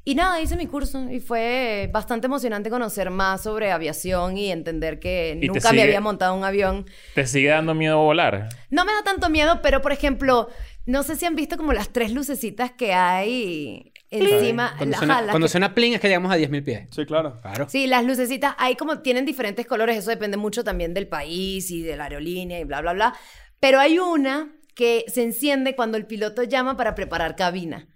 Y nada, hice mi curso y fue bastante emocionante conocer más sobre aviación y entender que te nunca me sigue- había montado un avión. ¿Te sigue dando miedo volar? No me da tanto miedo, pero por ejemplo, no sé si han visto como las tres lucecitas que hay encima. Cuando, la- suena, las cuando que- suena pling es que llegamos a 10.000 pies. Sí, claro. Claro. Sí, las lucecitas, hay como tienen diferentes colores, eso depende mucho también del país y de la aerolínea y bla, bla, bla. Pero hay una que se enciende cuando el piloto llama para preparar cabina.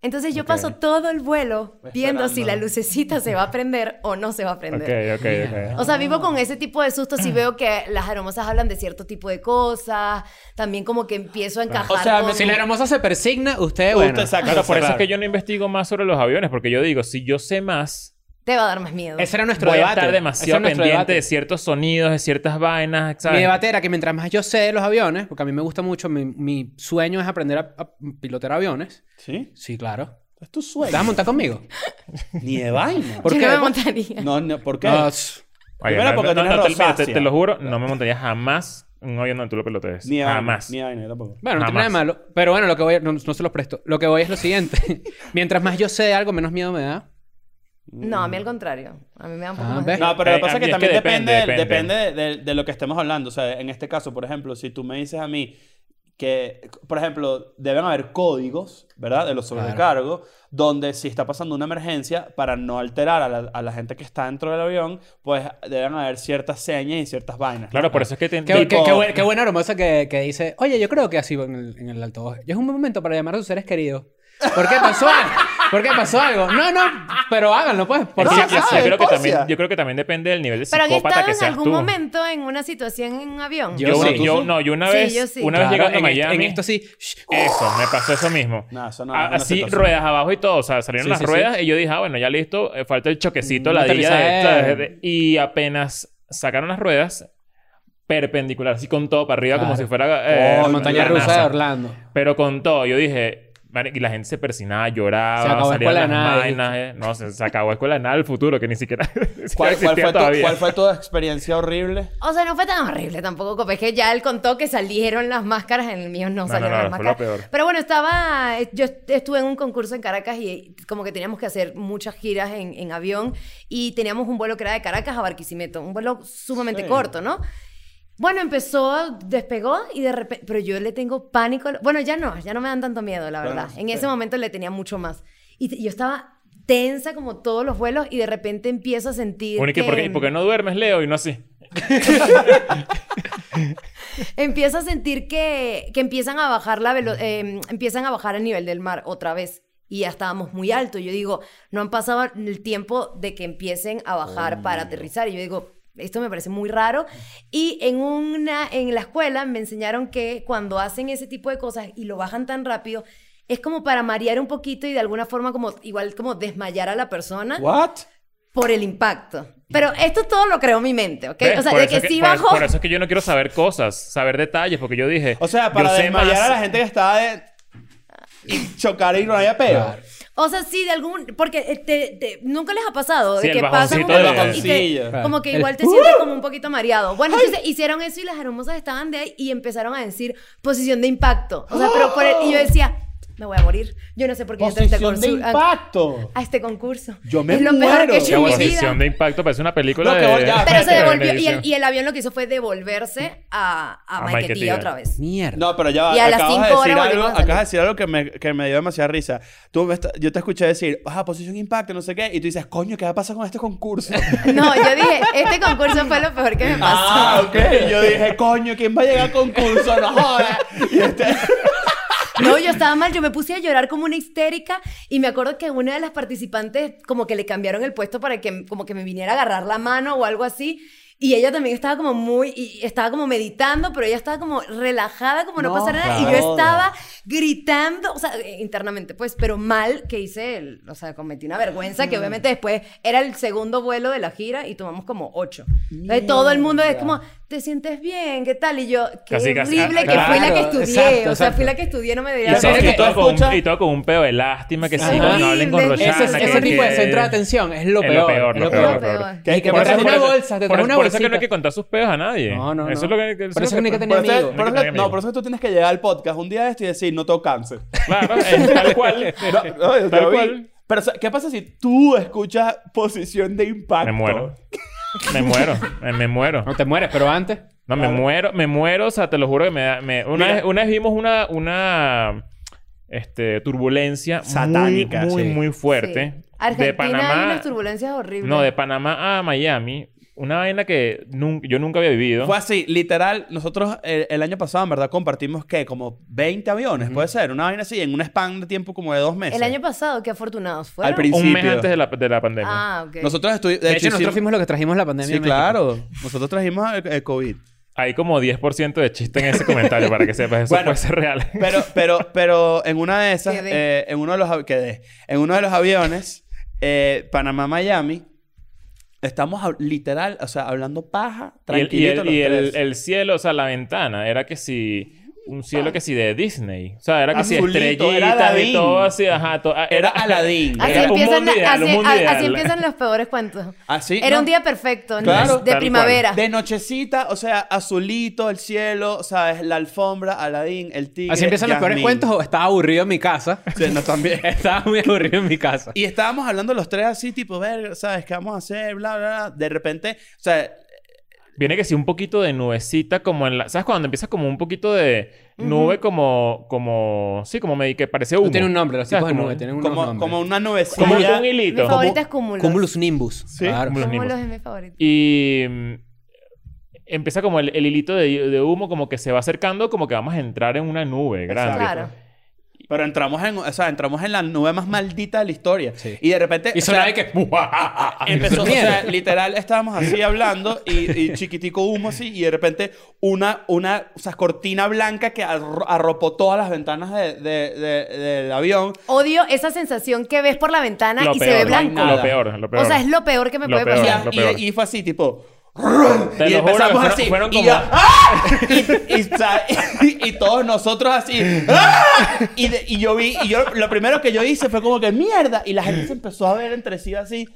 Entonces yo paso todo el vuelo viendo si la lucecita se va a prender o no se va a prender. ok, ok. O sea, vivo con ese tipo de sustos y veo que las hermosas hablan de cierto tipo de cosas. También como que empiezo a encajar O sea, con... Si la hermosa se persigna, usted, Usted bueno. saca Claro, por eso es que yo no investigo más sobre los aviones, porque yo digo, si yo sé más, Te va a dar más miedo. Ese era nuestro voy debate. a estar demasiado pendiente debate. de ciertos sonidos, de ciertas vainas, ¿sabes? Mi debate era que mientras más yo sé de los aviones, porque a mí me gusta mucho, mi, mi sueño es aprender a, a pilotar aviones. ¿Sí? Sí, claro. Es tu ¿Te sueño. vas a montar conmigo? Ni de vaina. ¿Por Yo qué? no me montaría. No, no, ¿por qué? No. Oye, Primero no, porque no, te, te- te lo juro, no me montaría jamás un avión donde tú lo pilotes. Ni de vaina. jamás. Ni de vaina, tampoco. Bueno, no tiene nada de malo. Pero bueno, lo que voy... No, no se los presto. Lo que voy es lo siguiente. mientras más yo sé de algo, menos miedo me da. No, a mí al contrario. A mí me da un poco Ah, más No, pero Eh, lo que pasa es que es que también depende, depende, depende. depende, de, de lo que estemos hablando. O sea, en este caso, por ejemplo, si tú me dices a mí que, por ejemplo, deben haber códigos, ¿verdad? De los sobrecargos, donde si está pasando una emergencia, para no alterar a la, a la gente que está dentro del avión, pues deben haber ciertas señas y ciertas vainas. Claro, por eso es que te... Qué, Tipo- qué, qué, buen- qué buena hermosa que, que dice, oye, yo creo que así en el, en el altavoz. Es un buen momento para llamar a sus seres queridos. ¿Por qué pasó algo? ¿Por qué pasó algo? No, no, pero háganlo, pues. Porque No, yo, yo creo que también, yo creo que también depende del nivel de Pero han psicópata estado que en seas algún tú. momento en una situación en un avión. Yo Yo, sí. sí, ¿Tú yo- sí? no, yo una Sí, vez, yo sí. una vez Claro, llegando a en, esto- Miami, en esto sí. eso, me pasó eso mismo. No, eso no A- así, ruedas abajo y todo. O sea, salieron Sí, las sí, ruedas y yo dije, ah, bueno, ya listo. eh, falta el choquecito, Un la dilla de. ¿sabes? De- Y apenas sacaron las ruedas, perpendicular, así con todo para arriba, como si fuera... eh, la Oh, montaña la rusa NASA. de Orlando. Pero con todo, yo dije... Y la gente se persinaba, lloraba, Se acabó Escuela de las Nada, vainas. eh. No, se, se acabó Escuela de Nada del futuro, que ni siquiera, ¿Cuál, cuál fue tu, todavía. cuál fue tu experiencia horrible? O sea, no fue tan horrible tampoco, es que ya él contó que salieron las máscaras, en el mío no, No, salieron no, no, las fue lo máscaras. peor. Pero bueno, estaba, yo estuve en un concurso en Caracas y como que teníamos que hacer muchas giras en, en avión y teníamos un vuelo que era de Caracas a Barquisimeto, un vuelo sumamente Sí. corto, ¿no? Bueno, empezó, despegó y de repente, pero yo le tengo pánico. Bueno, ya no, ya no me dan tanto miedo, la Bueno, verdad. en ese momento le tenía mucho más. Y yo estaba tensa como todos los vuelos y de repente empiezo a sentir Bueno, ¿y que... ¿Por qué, por qué no duermes, Leo? Y no así. empiezo a sentir que, que empiezan a bajar la velo- eh, empiezan a bajar el nivel del mar otra vez. Y ya estábamos muy alto. Yo digo, no han pasado el tiempo de que empiecen a bajar para aterrizar. Y yo digo, esto me parece muy raro. Y en una, en la escuela me enseñaron que cuando hacen ese tipo de cosas y lo bajan tan rápido, es como para marear un poquito y de alguna forma como, igual como desmayar a la persona ¿What? por el impacto. Pero esto todo lo creó mi mente, ¿ok? ¿Ves? O sea, Por de que es sí por- bajó. Por eso es que yo no quiero saber cosas, saber detalles, porque yo dije. O sea, para desmayar más- a la gente que estaba de... Y chocar y no haya peo. Claro. O sea, sí, de algún... Porque eh, te- te- nunca les ha pasado Sí, de el que pasan un de- y te- como que igual te sientes como un poquito mareado. Bueno, entonces hicieron eso y las hermosas estaban de ahí y empezaron a decir posición de impacto. O sea, pero por el- y yo decía, me voy a morir. Yo no sé por qué entré a este Posición de concurso. a- impacto. A, este concurso. Yo me es lo mejor muero. que he hecho Qué en mi posición vida. de impacto, parece una película No, de. que ya- Pero se de devolvió y el, y el avión lo que hizo fue devolverse a, a, A Maiquetía Maiquetía. otra vez. Mierda. No, pero ya va. Y a las acabas de cinco decir horas algo, volvimos a salir. acabas de decir algo que me, que me dio demasiada risa. Tú me esta- yo te escuché decir, ah, posición impacto, no sé qué, y tú dices, coño, ¿qué va a pasar con este concurso? No, yo dije, este concurso fue lo peor que me pasó. ah, ok. Yo dije, coño, ¿quién va a llegar al concurso? No jodas. Y este... No, yo estaba mal, yo me puse a llorar como una histérica y me acuerdo que una de las participantes como que le cambiaron el puesto para que como que me viniera a agarrar la mano o algo así. Y ella también estaba como muy y estaba como meditando, pero ella estaba como relajada como no, No pasara nada. Y yo estaba gritando, o sea, internamente pues, pero mal que hice, el, o sea, cometí una vergüenza que obviamente después era el segundo vuelo de la gira y tomamos como ocho. Entonces todo el mundo es como, ¿te sientes bien? ¿Qué tal? Y yo, qué Casi, casi, horrible ah, que fui la que claro, estudié, exacto, o sea, exacto. fui la que estudié, no me Y ¿Sabes y que todo con un, y todo con un pedo de lástima que sí, Ajá. no hablen con. Roshana. Ese, que- ese tipo de que- centro de atención es lo es peor. lo peor, es lo lo peor, peor. lo peor. ¿Qué- Y que por te eso- traes una eso- bolsa, te Por, traes una por eso es que no hay que contar sus pedos a nadie. No, no, Eso no. es lo que... eso Por eso que no hay que tener Por eso, amigos. por eso- que no, por eso tú tienes que llegar al podcast un día de esto y decir, no tengo cáncer. Claro, tal cual. Tal cual. Pero, ¿qué pasa si tú escuchas posición de impacto? Me muero. Me muero. Me, me muero. No te mueres, pero antes. No, me muero. Me muero. O sea, te lo juro que me da... me- una, Mira. vez, una vez vimos una... una este, turbulencia Satánica, muy, muy, sí. muy fuerte. Sí. Argentina de Panamá... hay unas turbulencias horribles. No, de Panamá a Miami. Una vaina que nun- yo nunca había vivido. Fue así, literal. Nosotros eh, el año pasado, en verdad, compartimos, ¿qué? Como 20 aviones, puede ser. Una vaina así, en un span de tiempo como de dos meses. El año pasado, qué afortunados fueron. Al principio. un mes antes de la, de la pandemia. Ah, ok. Nosotros estuvimos... De, hecho, nosotros fuimos los que trajimos la pandemia. Sí, claro. Nosotros trajimos el, el COVID. Hay como 10% de chiste en ese comentario para que sepas. Eso Bueno. puede ser real. Pero, pero, pero en una de esas, eh, en uno de los quedé. En uno de los aviones, eh, Panamá-Miami, estamos literal, o sea, hablando paja, Y, el, y, tranquilito el, los y el- el cielo, o sea, la ventana, era que si... Un cielo que si de Disney. O sea, era que era estrellitas y Aladdin. todo así, ajá. to- ah, Era Aladdin. Así Era empiezan, así, empiezan los peores cuentos. Así, Era ¿no? un día perfecto, ¿no? Claro. de Tal primavera. De nochecita, o sea, azulito, el cielo, ¿sabes? La alfombra, Aladín, el tigre. Así empiezan los peores cuentos o estaba aburrido en mi casa. Sí, no, también. estaba muy aburrido en mi casa. Y estábamos hablando los tres así, tipo, ver, ¿sabes? ¿Qué vamos a hacer? Bla, bla, bla. De repente, o sea, Viene que sí un poquito de nubecita como en la... ¿Sabes? Cuando empieza como un poquito de nube como... Como... Sí, como me... que parece humo. No tiene un nombre, los tipos de Como- nube tienen unos como, nombres. como una nubecilla. Como un Mi hilito. favorita es Cúmulos. Cumulus nimbus. Sí. Claro. Cúmulos nimbus. es mi favorita. Y... mm, Empieza como el, el hilito de, de humo como que se va acercando como que vamos a entrar en una nube grande. Claro. Pero entramos en, o sea, entramos en la nube más maldita de la historia. Sí. Y de repente. Y o sea, que... Empezó, o sea, literal, estábamos así hablando y, y chiquitico humo así, y de repente una, una o sea, cortina blanca que arro- arropó todas las ventanas de- de- de- del avión. Odio esa sensación que ves por la ventana Lo y peor, se ve blanco. Lo peor, lo peor. O sea, es lo peor que me Lo puede peor. Pasar. y- y fue así, tipo. Te y juro, empezamos fueron- así. y, yo, ¡ah! y, todos nosotros así. ¡ah! De- y yo vi, y yo lo primero que yo hice fue como que mierda. Y la gente se empezó a ver entre sí así.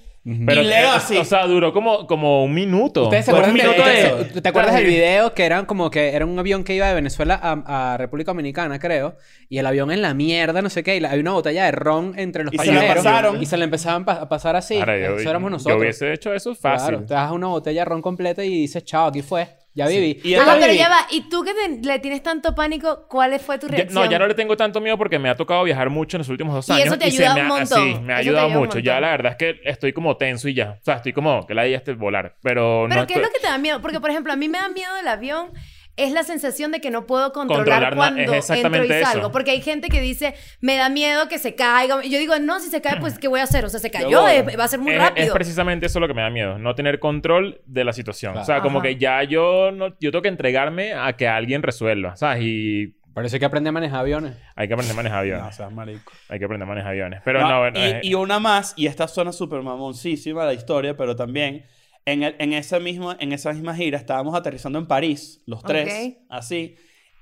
Pero, y Leo así. O sea, duró como, como un minuto. ¿Ustedes se un acuerdan minuto de, de... ¿Te, acuerdas del video que eran como que era un avión que iba de Venezuela a, a República Dominicana, creo? Y el avión en la mierda, no sé qué, y la- hay una botella de ron entre los Y se la pasajeros. Y se la empezaban pa- a pasar así. Ahora, yo, Eso éramos yo nosotros. hubiese hecho eso Claro, fácil. te das una botella de ron completa y dices, chao, aquí fue. Ya viví. Y Ajá, está pero ya va. ¿Y tú que te- le tienes tanto pánico, cuál fue tu Ya- reacción? no, ya no le tengo tanto miedo porque me ha tocado viajar mucho en los últimos dos Y años. eso te ayuda me un ha- montón. Sí, me ha Eso ayudado mucho. Ya la verdad es que estoy como tenso y ya. O sea, estoy como que la idea es volar. Pero, Pero no ¿qué es lo que te da miedo? Porque, por ejemplo, a mí me da miedo del avión es la sensación de que no puedo controlar, Controlar cuando es entro y salgo. eso. Porque hay gente que dice, me da miedo que se caiga. Y yo digo, no, si se cae, pues, ¿qué voy a hacer? O sea, se cayó, voy. eh, va a ser muy es, rápido. es precisamente eso lo que me da miedo, no tener control de la situación. Claro. O sea, como Ajá. que ya yo no, yo tengo que entregarme a que alguien resuelva, ¿sabes? Y hay que aprender a manejar aviones. hay que aprender a manejar aviones. No, seas marico. Hay que aprender a manejar aviones. Pero No, no, bueno, y, eh, y una más, y esta suena súper mamoncísima la historia, pero también en, el, en, esa misma, en esa misma gira estábamos aterrizando en París, los tres, así,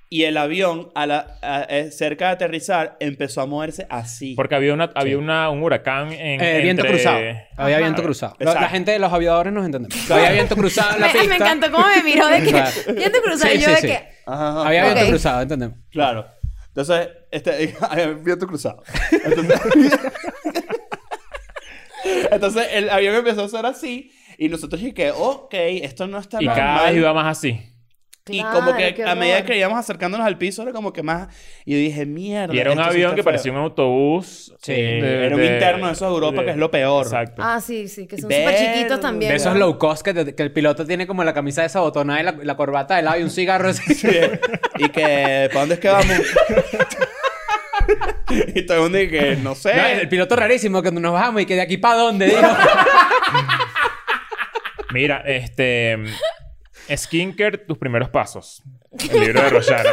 y el avión, a la, a- eh, cerca de aterrizar, empezó a moverse así. porque había, una, había una, un huracán en Eh, viento entre- cruzado. Había Ajá. viento cruzado. La gente de los aviadores nos entendemos. Había viento cruzado en la me, pista. me encantó cómo me miró de que... Cruzar, Sí, yo sí, de sí. que... Ajá, ajá. Había viento cruzado, entendemos. Claro. Entonces, este, había viento cruzado. Entonces, Entonces, el avión empezó a ser así, y nosotros dije que, ok, esto no está Y normal. cada vez iba más así. Y Claro, como que a medida que íbamos acercándonos al piso, era como que más. Y yo dije, mierda. Y era un sí avión que feo". parecía un autobús. Sí. de- Era un de- interno de esos de Europa, que es lo peor. Exacto. Ah, sí, sí, que son súper chiquitos también. De esos low cost que, te- que el piloto tiene como la camisa desabotonada y la, la corbata de lado y un cigarro así. y que, ¿para dónde es que vamos? y todo el mundo dice que, no sé. No, el piloto rarísimo cuando nos bajamos y que de aquí para dónde, digo. Mira, este. Skincare, tus primeros pasos. El libro de Roshana.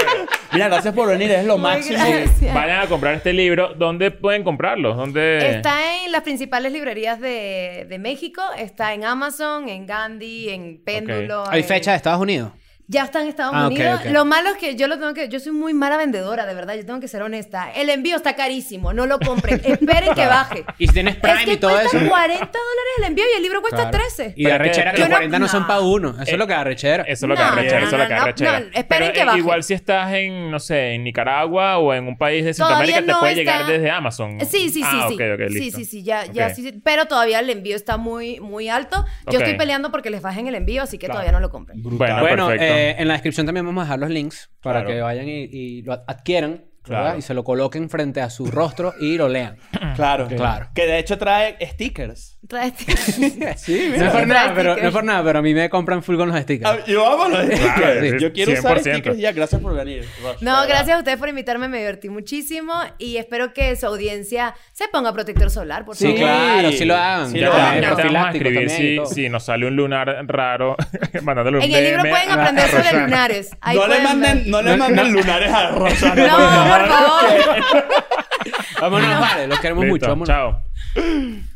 Mira, gracias por venir, es lo Muy máximo. gracias. Vayan a comprar este libro. ¿Dónde pueden comprarlo? ¿Dónde...? Está en las principales librerías de, de México. Está en Amazon, en Gandhi, en Péndulo. Hay en- fecha de Estados Unidos. Ya está en Estados Ah, Unidos. ok. Lo malo es que yo lo tengo que... Yo soy muy mala vendedora, de verdad. Yo tengo que ser honesta. El envío está carísimo. No lo compren. Esperen que baje. Y si tienes Prime es que y todo cuesta eso. 40 dólares el envío y el libro cuesta Claro. 13. Y de Pero es que- arrechera que Yo los no- 40 no son no. para uno. Eso es lo que da arrechera. Eso es lo que No, arrechera, no, eso es lo que no, arrechera. no, esperen Pero que eh, baje. igual si estás en, no sé, en Nicaragua o en un país de Centroamérica, te no puede está- llegar desde Amazon. Sí, sí, sí, Ah, sí. ok, ok, sí, listo. sí, sí, ya, ya sí, sí. Pero todavía el envío está muy, muy alto. Yo estoy peleando porque les bajen el envío, así que todavía no lo compren. Bueno, bueno, perfecto. Eh, en la descripción también vamos a dejar los links para Claro. que vayan y, y lo adquieran y se lo coloquen frente a su rostro y lo lean. Claro. Claro. Que de hecho trae stickers. Sí, No es por nada, pero, no es por nada, pero a mí me compran full con los stickers. Ah, Yo amo los stickers. Claro, sí, Yo quiero usar 100%. stickers ya. Gracias por venir. Rush, No, gracias a ustedes por invitarme, me divertí muchísimo y espero que su audiencia se ponga protector solar, por Sí, favor. claro, sí lo hagan. Sí ya lo hagan. te vamos a escribir si, si nos sale un lunar raro mandándole un En el libro DM pueden aprender a sobre lunares. Ahí No le manden, ver. no le manden lunares a Rosana. No, por favor. Vámonos, vale, los queremos Listo, mucho. Vámonos. Chao.